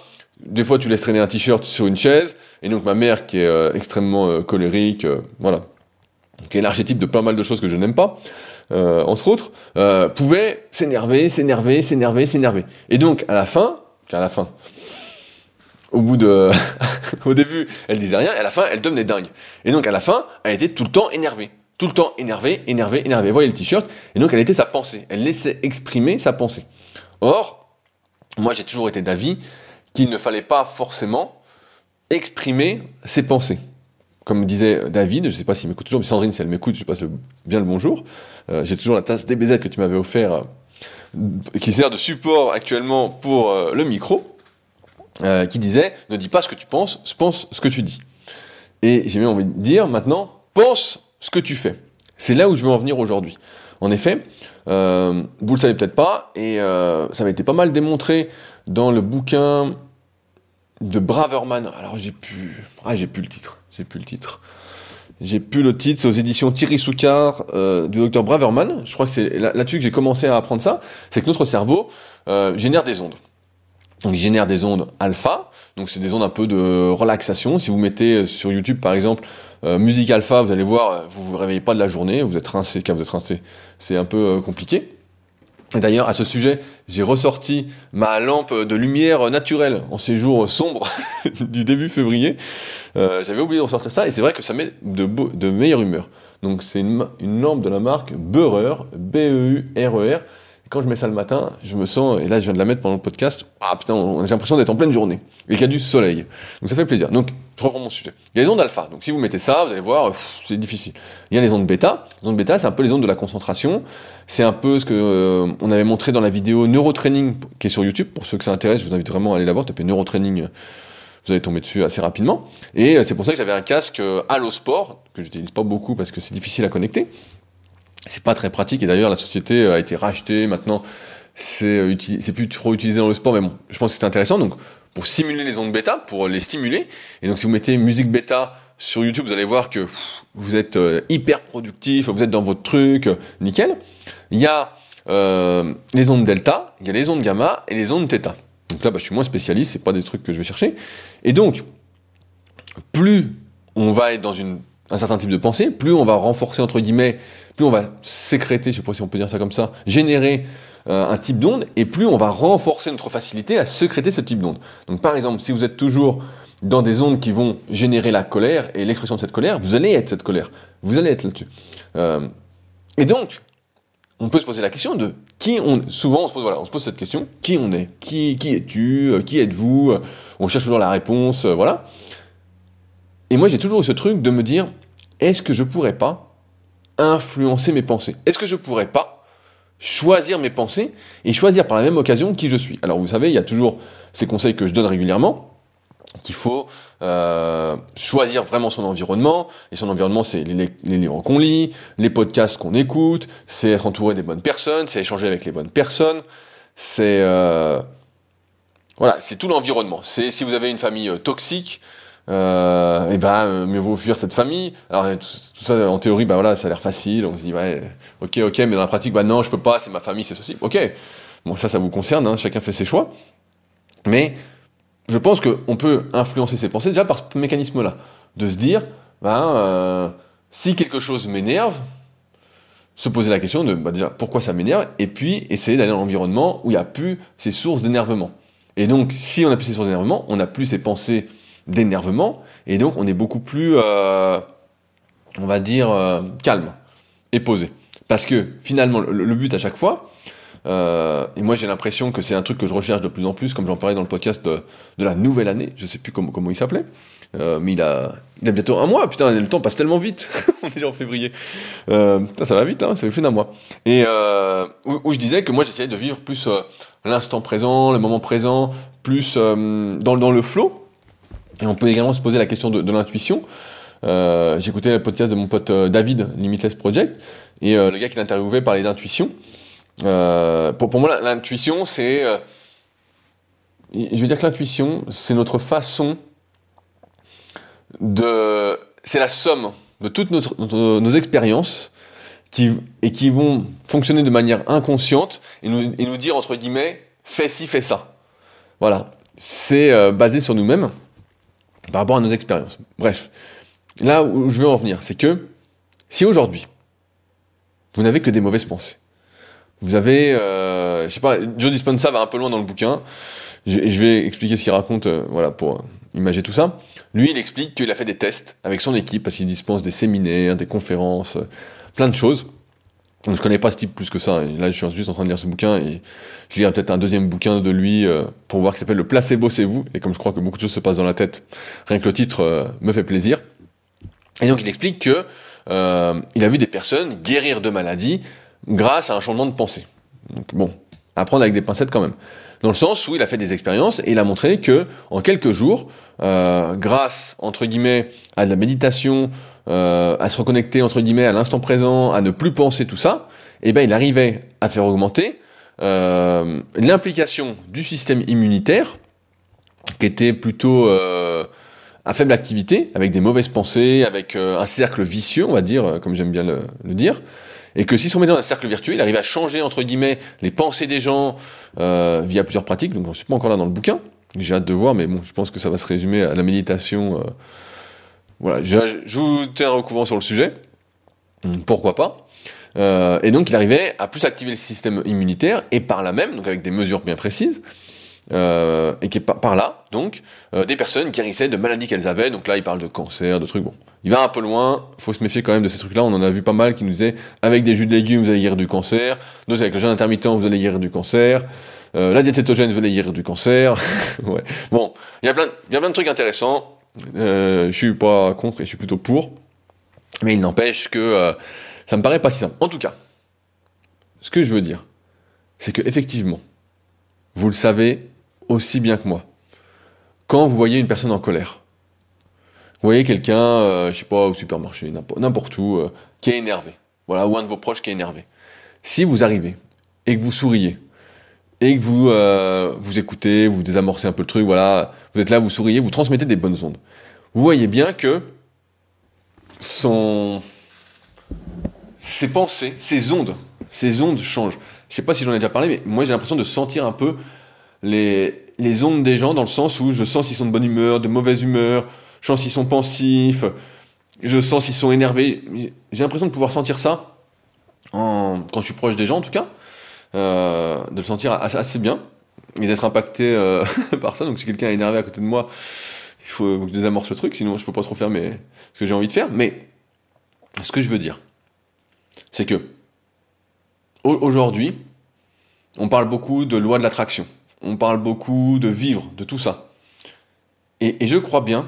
des fois, tu laisses traîner un t-shirt sur une chaise, et donc ma mère, qui est extrêmement colérique, voilà, qui est l'archétype de plein mal de choses que je n'aime pas, entre autres, pouvait s'énerver, s'énerver, s'énerver, s'énerver. Et donc, à la fin, à la fin, au bout de, au début, elle disait rien, et à la fin, elle devenait dingue. Et donc, à la fin, elle était tout le temps énervée. Tout le temps énervée, énervée, énervée. Vous voyez le t-shirt, et donc elle était sa pensée. Elle laissait exprimer sa pensée. Or, moi, j'ai toujours été d'avis qu'il ne fallait pas forcément exprimer ses pensées. Comme disait David, je ne sais pas s'il m'écoute toujours, mais Sandrine, si elle m'écoute, je passe bien le bonjour. Euh, j'ai toujours la tasse DBZ que tu m'avais offert, euh, qui sert de support actuellement pour euh, le micro, qui disait Ne dis pas ce que tu penses, pense ce que tu dis. Et j'ai même envie de dire maintenant Pense ce que tu fais. C'est là où je veux en venir aujourd'hui. En effet, euh, vous le savez peut-être pas, et euh, ça m'a été pas mal démontré dans le bouquin de Braverman. Alors j'ai pu, ah j'ai plus le titre, j'ai plus le titre. J'ai plus le titre, c'est aux éditions Thierry Soucard euh, du docteur Braverman. Je crois que c'est là-dessus que j'ai commencé à apprendre ça. C'est que notre cerveau euh, génère des ondes. Donc il génère des ondes alpha, donc c'est des ondes un peu de relaxation. Si vous mettez sur YouTube par exemple euh, musique alpha, vous allez voir, euh, vous vous réveillez pas de la journée, vous êtes rincé, quand vous êtes rincé, c'est un peu euh, compliqué. Et d'ailleurs, à ce sujet, j'ai ressorti ma lampe de lumière naturelle en ces jours sombres du début février. Euh, J'avais oublié de ressortir ça, et c'est vrai que ça met de, de meilleure humeur. Donc c'est une, lampe de la marque Beurreur, B-E-U-R-E-R, quand je mets ça le matin, je me sens, et là je viens de la mettre pendant le podcast, ah putain, j'ai l'impression d'être en pleine journée, et qu'il y a du soleil. Donc ça fait plaisir. Donc, je reprends mon sujet. Il y a les ondes alpha. Donc si vous mettez ça, vous allez voir, c'est difficile. Il y a les ondes bêta. Les ondes bêta, c'est un peu les ondes de la concentration. C'est un peu ce que euh, on avait montré dans la vidéo Neurotraining qui est sur YouTube. Pour ceux que ça intéresse, je vous invite vraiment à aller la voir. Tapez Neurotraining, vous allez tomber dessus assez rapidement. Et euh, c'est pour ça que j'avais un casque euh, Halo Sport, que j'utilise pas beaucoup parce que c'est difficile à connecter c'est pas très pratique. Et d'ailleurs, la société a été rachetée. Maintenant, c'est euh, c'est plus trop utilisé dans le sport, mais bon, je pense que c'est intéressant. Donc, pour simuler les ondes bêta, pour les stimuler. Et donc, si vous mettez musique bêta sur YouTube, vous allez voir que vous êtes euh, hyper productif, vous êtes dans votre truc, euh, nickel. Il y a euh, les ondes delta, il y a les ondes gamma et les ondes theta. Donc là, bah, je suis moins spécialiste, c'est pas des trucs que je vais chercher. Et donc, plus on va être dans une un certain type de pensée, plus on va renforcer entre guillemets, plus on va sécréter, je sais pas si on peut dire ça comme ça, générer euh, un type d'onde, et plus on va renforcer notre facilité à sécréter ce type d'onde. Donc par exemple, si vous êtes toujours dans des ondes qui vont générer la colère et l'expression de cette colère, vous allez être cette colère, vous allez être là-dessus. Euh, et donc, on peut se poser la question de qui on. Souvent, on se pose voilà, on se pose cette question qui on est, qui qui es-tu, euh, qui êtes-vous? On cherche toujours la réponse, voilà. Et moi, j'ai toujours eu ce truc de me dire, est-ce que je pourrais pas influencer mes pensées Est-ce que je pourrais pas choisir mes pensées et choisir par la même occasion qui je suis? Alors, vous savez, il y a toujours ces conseils que je donne régulièrement qu'il faut euh, choisir vraiment son environnement. Et son environnement, c'est les, livres qu'on lit, les podcasts qu'on écoute, c'est être entouré des bonnes personnes, c'est échanger avec les bonnes personnes, c'est euh, voilà, c'est tout l'environnement. C'est si vous avez une famille euh, toxique, euh, et ben mieux vaut fuir cette famille. Alors tout, ça en théorie, bah voilà, ça a l'air facile. On se dit ouais, ok, ok, mais dans la pratique, bah non, je peux pas, c'est ma famille, c'est ceci. Ok, bon ça, ça vous concerne, hein, chacun fait ses choix. Mais je pense qu'on peut influencer ses pensées déjà par ce mécanisme-là, de se dire, euh, si quelque chose m'énerve, se poser la question de bah, déjà pourquoi ça m'énerve, et puis essayer d'aller dans l'environnement où il n'y a plus ces sources d'énervement. Et donc, si on a plus ces sources d'énervement, on n'a plus ces pensées d'énervement, et donc on est beaucoup plus, euh, on va dire, euh, calme et posé. Parce que finalement, le, but à chaque fois, euh, et moi j'ai l'impression que c'est un truc que je recherche de plus en plus, comme j'en parlais dans le podcast de, la nouvelle année, je sais plus comment, comment il s'appelait, mais il a, il a bientôt un mois, putain, le temps passe tellement vite, on est déjà en février. ça va vite, hein, ça fait d'un mois. Et où, où, je disais que moi j'essayais de vivre plus l'instant présent, le moment présent, plus dans, dans le flow, et on peut également se poser la question de, l'intuition. Euh, J'écoutais le podcast de mon pote euh, David, Limitless Project, et euh, le gars qui l'interviewait parlait d'intuition. Pour, moi, l'intuition, c'est... Je veux dire que l'intuition, c'est notre façon de... C'est la somme de toutes nos, nos expériences qui, et qui vont fonctionner de manière inconsciente et nous, et nous dire, entre guillemets, fais ci, fais ça. Voilà. C'est basé sur nous-mêmes par rapport à nos expériences. Bref, là où je veux en venir, c'est que si aujourd'hui, vous n'avez que des mauvaises pensées, vous avez, euh, je sais pas, Joe Dispenza va un peu loin dans le bouquin, je, vais expliquer ce qu'il raconte, euh, voilà, pour imaginer tout ça. Lui, il explique qu'il a fait des tests avec son équipe parce qu'il dispense des séminaires, des conférences, euh, plein de choses. Je connais pas ce type plus que ça. là, je suis juste en train de lire ce bouquin et je lirai peut-être un deuxième bouquin de lui euh, pour voir qui s'appelle Le placebo, c'est vous. Et comme je crois que beaucoup de choses se passent dans la tête, rien que le titre euh, me fait plaisir. Et donc, il explique que euh, il a vu des personnes guérir de maladies grâce à un changement de pensée. Donc, bon, à prendre avec des pincettes quand même. Dans le sens où il a fait des expériences et il a montré que en quelques jours, grâce entre guillemets à de la méditation, euh, à se reconnecter entre guillemets à l'instant présent, à ne plus penser tout ça, eh ben il arrivait à faire augmenter euh, l'implication du système immunitaire qui était plutôt euh, à faible activité, avec des mauvaises pensées, avec un cercle vicieux, on va dire, comme j'aime bien le, dire, et que si on met dans un cercle vertueux, il arrive à changer, entre guillemets, les pensées des gens via plusieurs pratiques, donc j'en suis pas encore là dans le bouquin, j'ai hâte de voir, mais bon, je pense que ça va se résumer à la méditation. Voilà, je, vous tiens un recouvrant sur le sujet, pourquoi pas. Euh, et donc il arrivait à plus activer le système immunitaire, et par là même, donc avec des mesures bien précises, euh, et qui est par, là, donc, euh, des personnes guérissaient de maladies qu'elles avaient. Donc là, il parle de cancer, de trucs. Bon, il va un peu loin. Faut se méfier quand même de ces trucs-là. On en a vu pas mal qui nous disaient avec des jus de légumes, vous allez guérir du cancer. D'autres avec le jeûne intermittent, vous allez guérir du cancer. La diète cétogène, vous allez guérir du cancer. ouais. Bon, il y a plein, il y a plein de trucs intéressants. Euh, je suis pas contre et je suis plutôt pour. Mais il n'empêche que euh, ça me paraît pas si simple. En tout cas, ce que je veux dire, c'est que effectivement, vous le savez aussi bien que moi. Quand vous voyez une personne en colère, vous voyez quelqu'un, euh, je sais pas, au supermarché, n'importe où, euh, qui est énervé, voilà, ou un de vos proches qui est énervé. Si vous arrivez et que vous souriez, et que vous euh, vous écoutez, vous désamorcez un peu le truc, voilà, vous êtes là, vous souriez, vous transmettez des bonnes ondes. Vous voyez bien que son ses pensées, ses ondes, ses ondes changent. Je sais pas si j'en ai déjà parlé, mais moi j'ai l'impression de sentir un peu les, les ondes des gens dans le sens où je sens s'ils sont de bonne humeur, de mauvaise humeur, je sens s'ils sont pensifs, je sens s'ils sont énervés. J'ai l'impression de pouvoir sentir ça quand je suis proche des gens en tout cas, euh, de le sentir assez, bien et d'être impacté euh, par ça. Donc si quelqu'un est énervé à côté de moi, il faut que je désamorce le truc, sinon je peux pas trop faire ce que j'ai envie de faire. Mais ce que je veux dire, c'est que aujourd'hui, on parle beaucoup de loi de l'attraction on parle beaucoup de vivre, de tout ça. Et, je crois bien,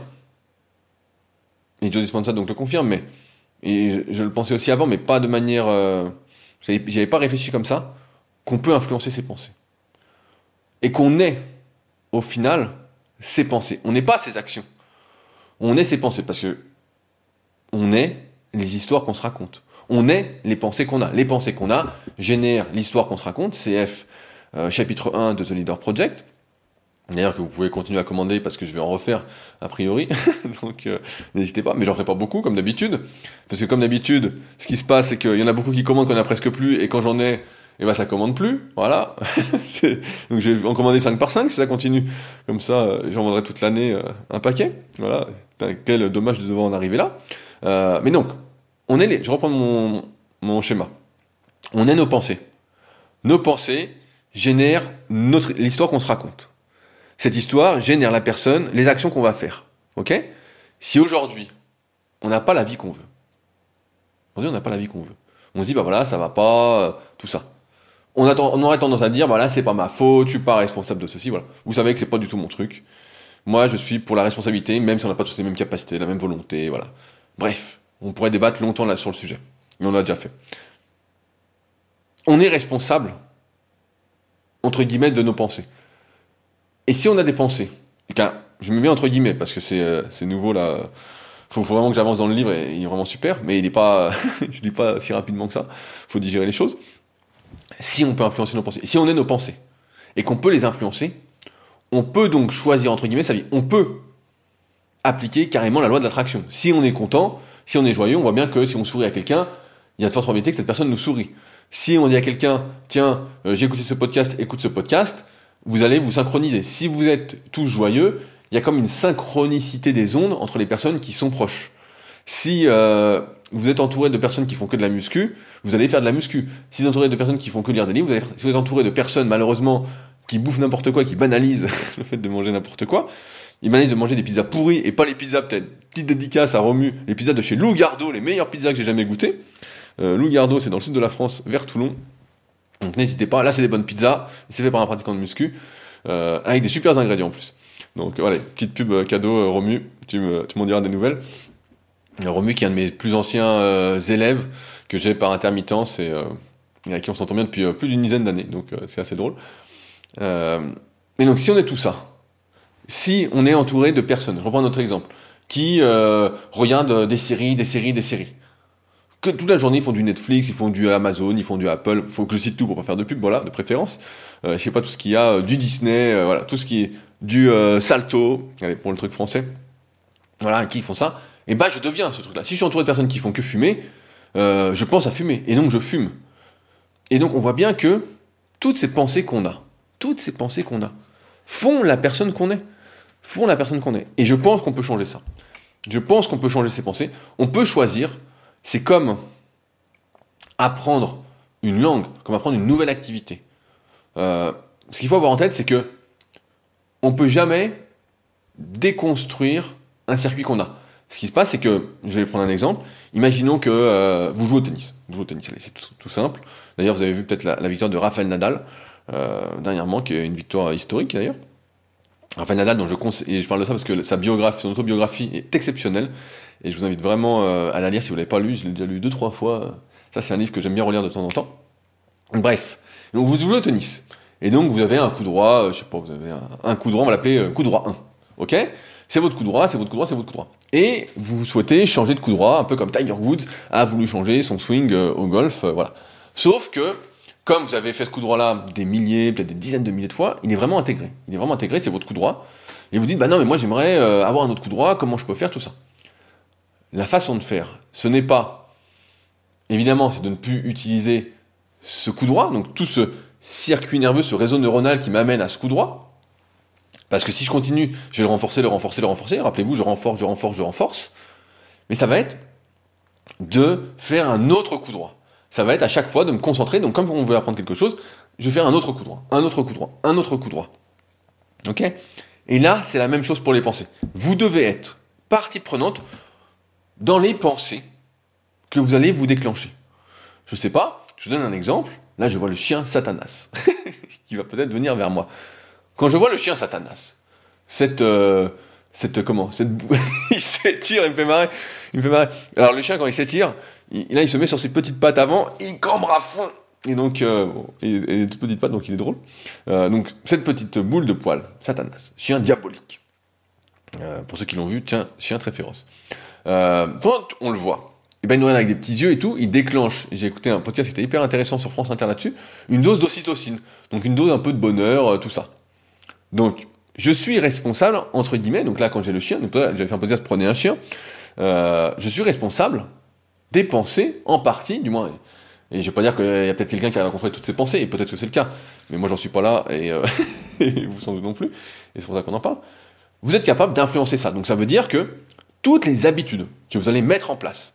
et Joe Dispenza donc le confirme, mais je, le pensais aussi avant, mais pas de manière, euh, j'avais pas réfléchi comme ça, qu'on peut influencer ses pensées. Et qu'on est, au final, ses pensées. On n'est pas ses actions. On est ses pensées, parce que on est les histoires qu'on se raconte. On est les pensées qu'on a. Les pensées qu'on a génèrent l'histoire qu'on se raconte, CF euh, chapitre 1 de The Leader Project. D'ailleurs que vous pouvez continuer à commander parce que je vais en refaire a priori, donc euh, n'hésitez pas, mais j'en ferai pas beaucoup comme d'habitude, parce que comme d'habitude, ce qui se passe c'est qu'il y en a beaucoup qui commandent qu'on a presque plus, et quand j'en ai, et eh ben ça commande plus, voilà. donc je vais en commander 5 par 5 si ça continue, comme ça euh, j'en vendrai toute l'année euh, un paquet, voilà. Quel dommage de devoir en arriver là. Euh, mais donc, on est les, je reprends mon, mon schéma, on est nos pensées. Nos pensées, génère notre, l'histoire qu'on se raconte. Cette histoire génère la personne, les actions qu'on va faire. Ok? Si aujourd'hui, on n'a pas la vie qu'on veut, on n'a pas la vie qu'on veut, on se dit, bah voilà, ça va pas, tout ça. On, on aurait tendance à dire, voilà, c'est pas ma faute, je suis pas responsable de ceci, voilà. Vous savez que c'est pas du tout mon truc. Moi, je suis pour la responsabilité, même si on n'a pas tous les mêmes capacités, la même volonté, voilà. Bref, on pourrait débattre longtemps là sur le sujet, mais on l'a déjà fait. On est responsable entre guillemets, de nos pensées. Et si on a des pensées, je me mets entre guillemets, parce que c'est, euh, nouveau là, faut, faut vraiment que j'avance dans le livre, il est vraiment super, mais il n'est pas, je dis pas si rapidement que ça, faut digérer les choses. Si on peut influencer nos pensées, si on est nos pensées, et qu'on peut les influencer, on peut donc choisir entre guillemets sa vie. On peut appliquer carrément la loi de l'attraction. Si on est content, si on est joyeux, on voit bien que si on sourit à quelqu'un, il y a de fortes probabilités que cette personne nous sourit. Si on dit à quelqu'un, tiens, euh, j'ai écouté ce podcast, écoute ce podcast, vous allez vous synchroniser. Si vous êtes tous joyeux, il y a comme une synchronicité des ondes entre les personnes qui sont proches. Si euh, vous êtes entouré de personnes qui font que de la muscu, vous allez faire de la muscu. Si vous êtes entouré de personnes qui font que lire des livres, vous allez si vous êtes entouré de personnes malheureusement qui bouffent n'importe quoi, qui banalisent le fait de manger n'importe quoi, ils banalisent de manger des pizzas pourries et pas les pizzas peut-être petite dédicace à Romu, les pizzas de chez Lou Gardo, les meilleures pizzas que j'ai jamais goûtées. Euh, Lou Gardo, c'est dans le sud de la France, vers Toulon. Donc n'hésitez pas, là c'est des bonnes pizzas, c'est fait par un pratiquant de muscu, euh, avec des super ingrédients en plus. Donc voilà, petite pub euh, cadeau euh, Romu, tu m'en diras des nouvelles. Romu qui est un de mes plus anciens euh, élèves que j'ai par intermittence et avec qui on s'entend bien depuis plus d'une dizaine d'années, donc c'est assez drôle. Euh, mais donc, si on est tout ça, si on est entouré de personnes, je reprends notre exemple, qui euh, regardent des séries, des séries, des séries, que toute la journée ils font du Netflix, ils font du Amazon, ils font du Apple, faut que je cite tout pour pas faire de pub, voilà, de préférence. Euh, je sais pas tout ce qu'il y a, euh, du Disney, euh, voilà, tout ce qui est du euh, Salto, allez, pour le truc français, voilà, qui font ça, et bah je deviens ce truc-là. Si je suis entouré de personnes qui font que fumer, euh, je pense à fumer, et donc je fume. Et donc on voit bien que toutes ces pensées qu'on a, toutes ces pensées qu'on a, font la personne qu'on est, font la personne qu'on est. Et je pense qu'on peut changer ça. Je pense qu'on peut changer ses pensées. On peut choisir. C'est comme apprendre une langue, comme apprendre une nouvelle activité. Euh, ce qu'il faut avoir en tête, c'est que on peut jamais déconstruire un circuit qu'on a. Ce qui se passe, c'est que, je vais prendre un exemple, imaginons que euh, vous jouez au tennis. Vous jouez au tennis, c'est tout, simple. D'ailleurs, vous avez vu peut-être la, victoire de Rafael Nadal, euh, dernièrement, qui est une victoire historique d'ailleurs. Rafael Nadal, dont je conseille, et je parle de ça parce que sa biographie, son autobiographie est exceptionnelle, et je vous invite vraiment euh, à la lire si vous l'avez pas lu, je l'ai déjà lu deux, trois fois. Ça, c'est un livre que j'aime bien relire de temps en temps. Bref, donc vous jouez au tennis. Et donc vous avez un coup droit, euh, je sais pas, vous avez un, un coup droit, on va l'appeler euh, coup droit 1. Ok? C'est votre coup droit, c'est votre coup droit, c'est votre coup droit. Et vous souhaitez changer de coup droit, un peu comme Tiger Woods a voulu changer son swing euh, au golf, euh, voilà. Sauf que, comme vous avez fait ce coup droit-là des milliers, peut-être des dizaines de milliers de fois, il est vraiment intégré. Il est vraiment intégré, c'est votre coup droit. Et vous dites, bah non, mais moi j'aimerais euh, avoir un autre coup droit, comment je peux faire tout ça? La façon de faire, ce n'est pas, évidemment, c'est de ne plus utiliser ce coup droit, donc tout ce circuit nerveux, ce réseau neuronal qui m'amène à ce coup droit. Parce que si je continue, je vais le renforcer, le renforcer, le renforcer. Rappelez-vous, je renforce, je renforce, je renforce. Mais ça va être de faire un autre coup droit. Ça va être à chaque fois de me concentrer. Donc, comme on veut apprendre quelque chose, je vais faire un autre coup droit, un autre coup droit, un autre coup droit. Ok? Et là, c'est la même chose pour les pensées. Vous devez être partie prenante dans les pensées que vous allez vous déclencher. Je sais pas, je vous donne un exemple. Là, je vois le chien Satanas qui va peut-être venir vers moi. Quand je vois le chien Satanas, cette, euh, cette comment, cette, il s'étire, il me fait marrer, il me fait marrer. Alors le chien quand il s'étire, il, là il se met sur ses petites pattes avant, il cambre à fond. Et donc, euh, bon, et des toutes petites pattes, donc il est drôle. Euh, donc cette petite boule de poil, Satanas, chien diabolique. Euh, pour ceux qui l'ont vu, tiens, chien très féroce. Quand on le voit, et ben il nous regarde avec des petits yeux et tout, il déclenche. J'ai écouté un podcast qui était hyper intéressant sur France Inter là-dessus, une dose d'ocytocine, donc une dose un peu de bonheur, tout ça. Donc, je suis responsable, entre guillemets, donc là, quand j'ai le chien, donc j'avais fait un podcast, prenez un chien, euh, je suis responsable des pensées, en partie, du moins. Et je vais pas dire qu'il y a peut-être quelqu'un qui a rencontré toutes ces pensées, et peut-être que c'est le cas, mais moi, j'en suis pas là, et, euh, et vous sans doute non plus, et c'est pour ça qu'on en parle. Vous êtes capable d'influencer ça. Donc, ça veut dire que toutes les habitudes que vous allez mettre en place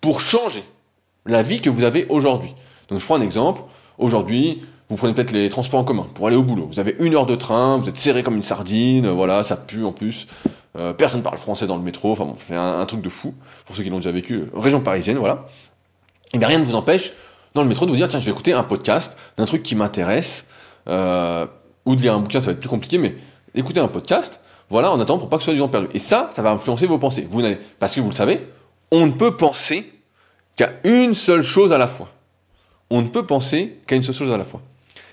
pour changer la vie que vous avez aujourd'hui. Donc, je prends un exemple. Aujourd'hui, vous prenez peut-être les transports en commun pour aller au boulot. Vous avez une heure de train, vous êtes serré comme une sardine, euh, voilà, ça pue en plus. Euh, personne parle français dans le métro, enfin bon, c'est un, un truc de fou, pour ceux qui l'ont déjà vécu, euh, région parisienne, voilà. Et bien rien ne vous empêche, dans le métro, de vous dire, tiens, je vais écouter un podcast d'un truc qui m'intéresse, euh, ou de lire un bouquin, ça va être plus compliqué, mais écouter un podcast, voilà, en attendant pour pas que ce soit du temps perdu. Et ça, ça va influencer vos pensées. Vous parce que vous le savez, on ne peut penser qu'à une seule chose à la fois. On ne peut penser qu'à une seule chose à la fois.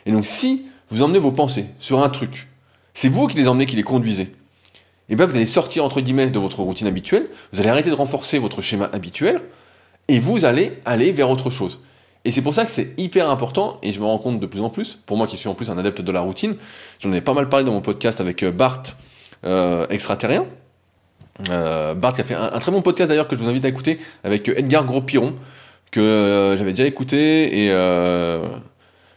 Et donc, si vous emmenez vos pensées sur un truc, c'est vous qui les emmenez, qui les conduisez, et bien vous allez sortir, entre guillemets, de votre routine habituelle, vous allez arrêter de renforcer votre schéma habituel, et vous allez aller vers autre chose. Et c'est pour ça que c'est hyper important, et je me rends compte de plus en plus, pour moi qui suis en plus un adepte de la routine, j'en ai pas mal parlé dans mon podcast avec euh, Bart, euh, extraterrien. Euh, Bart a fait un, très bon podcast d'ailleurs que je vous invite à écouter avec Edgar Gros-Piron, que j'avais déjà écouté, et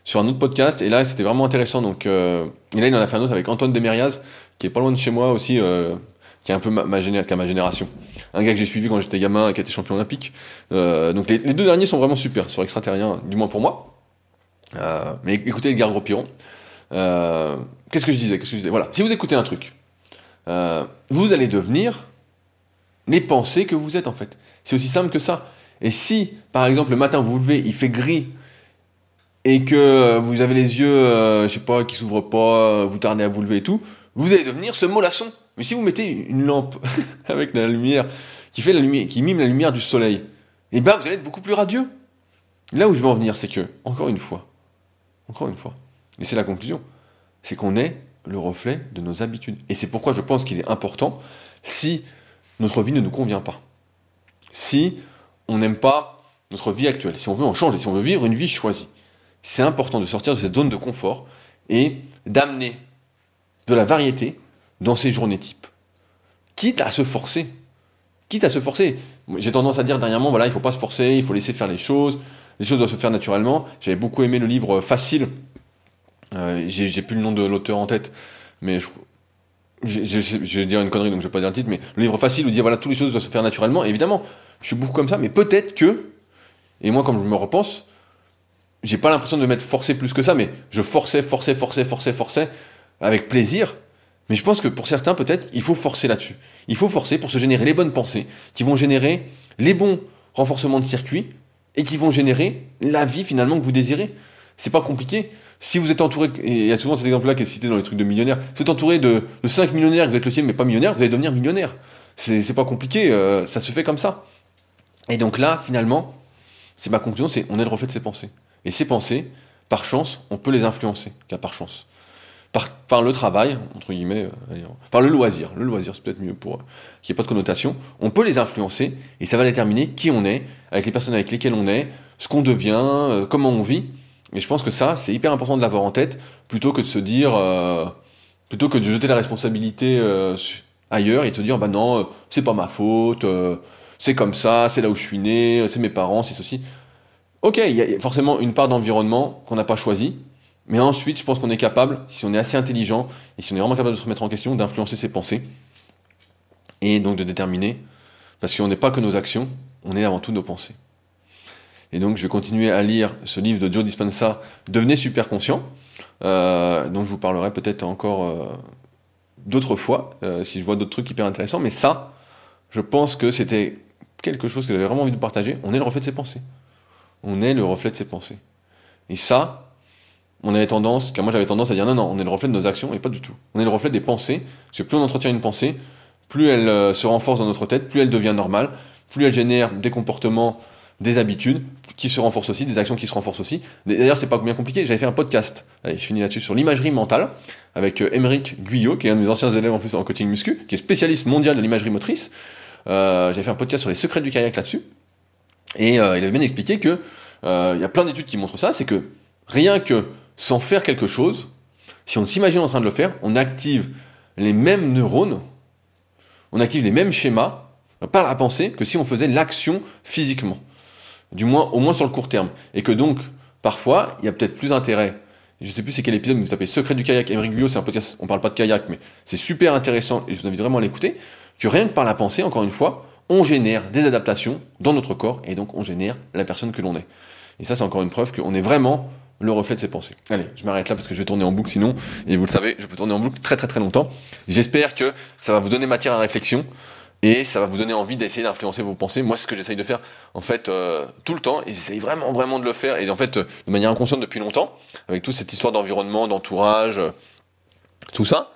sur un autre podcast, et là c'était vraiment intéressant. Donc, euh, et là il en a fait un autre avec Antoine Demeriaz, qui est pas loin de chez moi aussi, euh, qui est un peu ma, ma, géné- qui a ma génération. Un gars que j'ai suivi quand j'étais gamin et qui a été champion olympique. Euh, donc les, deux derniers sont vraiment super sur extraterrien, du moins pour moi. Mais écoutez Edgar Gros-Piron. Qu'est-ce que je disais? Qu'est-ce que je disais? Voilà, si vous écoutez un truc, vous allez devenir les pensées que vous êtes en fait. C'est aussi simple que ça. Et si, par exemple, le matin vous vous levez, il fait gris et que euh, vous avez les yeux, euh, je sais pas, qui s'ouvrent pas, euh, vous tardez à vous lever et tout, vous allez devenir ce mollasson. Mais si vous mettez une lampe avec la lumière qui fait la lumière, qui mime la lumière du soleil, et ben vous allez être beaucoup plus radieux. Là où je veux en venir, c'est que, encore une fois, encore une fois, et c'est la conclusion, c'est qu'on est le reflet de nos habitudes. Et c'est pourquoi je pense qu'il est important, si notre vie ne nous convient pas, si on n'aime pas notre vie actuelle, si on veut en changer, si on veut vivre une vie choisie, c'est important de sortir de cette zone de confort et d'amener de la variété dans ces journées types. Quitte à se forcer. Quitte à se forcer. J'ai tendance à dire dernièrement, voilà, il ne faut pas se forcer, il faut laisser faire les choses. Les choses doivent se faire naturellement. J'avais beaucoup aimé le livre Facile. Euh, j'ai plus le nom de l'auteur en tête, mais je, vais dire une connerie, donc je vais pas dire le titre, mais le livre facile où dit voilà, toutes les choses doivent se faire naturellement. évidemment, je suis beaucoup comme ça, mais peut-être que, et moi, comme je me repense, j'ai pas l'impression de m'être forcé plus que ça, mais je forçais, forçais, forçais, forçais, forçais, avec plaisir. Mais je pense que pour certains, peut-être, il faut forcer là-dessus. Il faut forcer pour se générer les bonnes pensées, qui vont générer les bons renforcements de circuit, et qui vont générer la vie finalement que vous désirez. C'est pas compliqué. Si vous êtes entouré, et il y a souvent cet exemple-là qui est cité dans les trucs de millionnaires, si vous êtes entouré de, de 5 millionnaires, vous êtes le ciel mais pas millionnaire, vous allez devenir millionnaire. C'est pas compliqué, euh, ça se fait comme ça. Et donc là, finalement, c'est ma conclusion, c'est on est le reflet de ses pensées. Et ces pensées, par chance, on peut les influencer, car par chance. Par, le travail, entre guillemets, euh, par le loisir, le loisir c'est peut-être mieux pour euh, qu'il n'y ait pas de connotation, on peut les influencer et ça va déterminer qui on est, avec les personnes avec lesquelles on est, ce qu'on devient, euh, comment on vit. Et je pense que ça, c'est hyper important de l'avoir en tête, plutôt que de se dire, plutôt que de jeter la responsabilité ailleurs et de se dire, bah non, c'est pas ma faute, c'est comme ça, c'est là où je suis né, c'est mes parents, c'est ceci. Ok, il y a forcément une part d'environnement qu'on n'a pas choisi, mais ensuite, je pense qu'on est capable, si on est assez intelligent, et si on est vraiment capable de se remettre en question, d'influencer ses pensées, et donc de déterminer, parce qu'on n'est pas que nos actions, on est avant tout nos pensées. Et donc je vais continuer à lire ce livre de Joe Dispenza, Devenez super conscient, euh, dont je vous parlerai peut-être encore euh, d'autres fois, euh, si je vois d'autres trucs hyper intéressants, mais ça, je pense que c'était quelque chose que j'avais vraiment envie de partager. On est le reflet de ses pensées. On est le reflet de ses pensées. Et ça, on avait tendance, car moi j'avais tendance à dire non, non, on est le reflet de nos actions, et pas du tout. On est le reflet des pensées, parce que plus on entretient une pensée, plus elle euh, se renforce dans notre tête, plus elle devient normale, plus elle génère des comportements, des habitudes qui se renforcent aussi, des actions qui se renforcent aussi. D'ailleurs, c'est pas bien compliqué, j'avais fait un podcast, allez, je finis là-dessus, sur l'imagerie mentale, avec euh, Guyot, qui est un de mes anciens élèves en plus en coaching muscu, qui est spécialiste mondial de l'imagerie motrice. Euh, j'avais fait un podcast sur les secrets du kayak là-dessus, et il avait bien expliqué que il y a plein d'études qui montrent ça, c'est que rien que sans faire quelque chose, si on s'imagine en train de le faire, on active les mêmes neurones, on active les mêmes schémas par la pensée que si on faisait l'action physiquement. Du moins, au moins sur le court terme. Et que donc, parfois, il y a peut-être plus intérêt. Je sais plus c'est quel épisode, vous tapez Secret du kayak. Emery Guyot, c'est un podcast, on parle pas de kayak, mais c'est super intéressant et je vous invite vraiment à l'écouter. Que rien que par la pensée, encore une fois, on génère des adaptations dans notre corps et donc on génère la personne que l'on est. Et ça, c'est encore une preuve qu'on est vraiment le reflet de ses pensées. Allez, je m'arrête là parce que je vais tourner en boucle sinon, et vous le savez, je peux tourner en boucle très très très longtemps. J'espère que ça va vous donner matière à réflexion et ça va vous donner envie d'essayer d'influencer vos pensées. Moi, c'est ce que j'essaye de faire en fait euh, tout le temps et j'essaye vraiment vraiment de le faire et en fait de manière inconsciente depuis longtemps avec toute cette histoire d'environnement, d'entourage, euh, tout ça.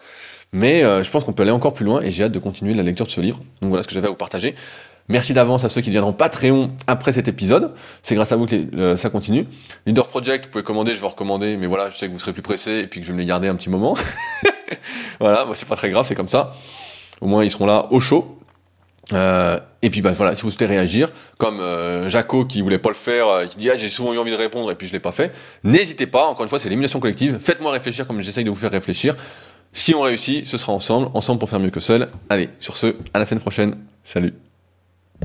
Mais euh, je pense qu'on peut aller encore plus loin et j'ai hâte de continuer la lecture de ce livre. Donc voilà ce que j'avais à vous partager. Merci d'avance à ceux qui deviendront Patreon après cet épisode. C'est grâce à vous que ça continue. Leader Project, vous pouvez commander, je vais recommander, mais voilà, je sais que vous serez plus pressé et puis que je vais me les garder un petit moment. voilà, c'est pas très grave, c'est comme ça. Au moins ils seront là au chaud. Euh, et puis bah voilà, si vous souhaitez réagir, comme euh, Jaco qui voulait pas le faire, euh, qui dit ah j'ai souvent eu envie de répondre et puis je l'ai pas fait, n'hésitez pas. Encore une fois, c'est l'élimination collective. Faites-moi réfléchir comme j'essaye de vous faire réfléchir. Si on réussit, ce sera ensemble, ensemble pour faire mieux que seul. Allez, sur ce, à la semaine prochaine. Salut.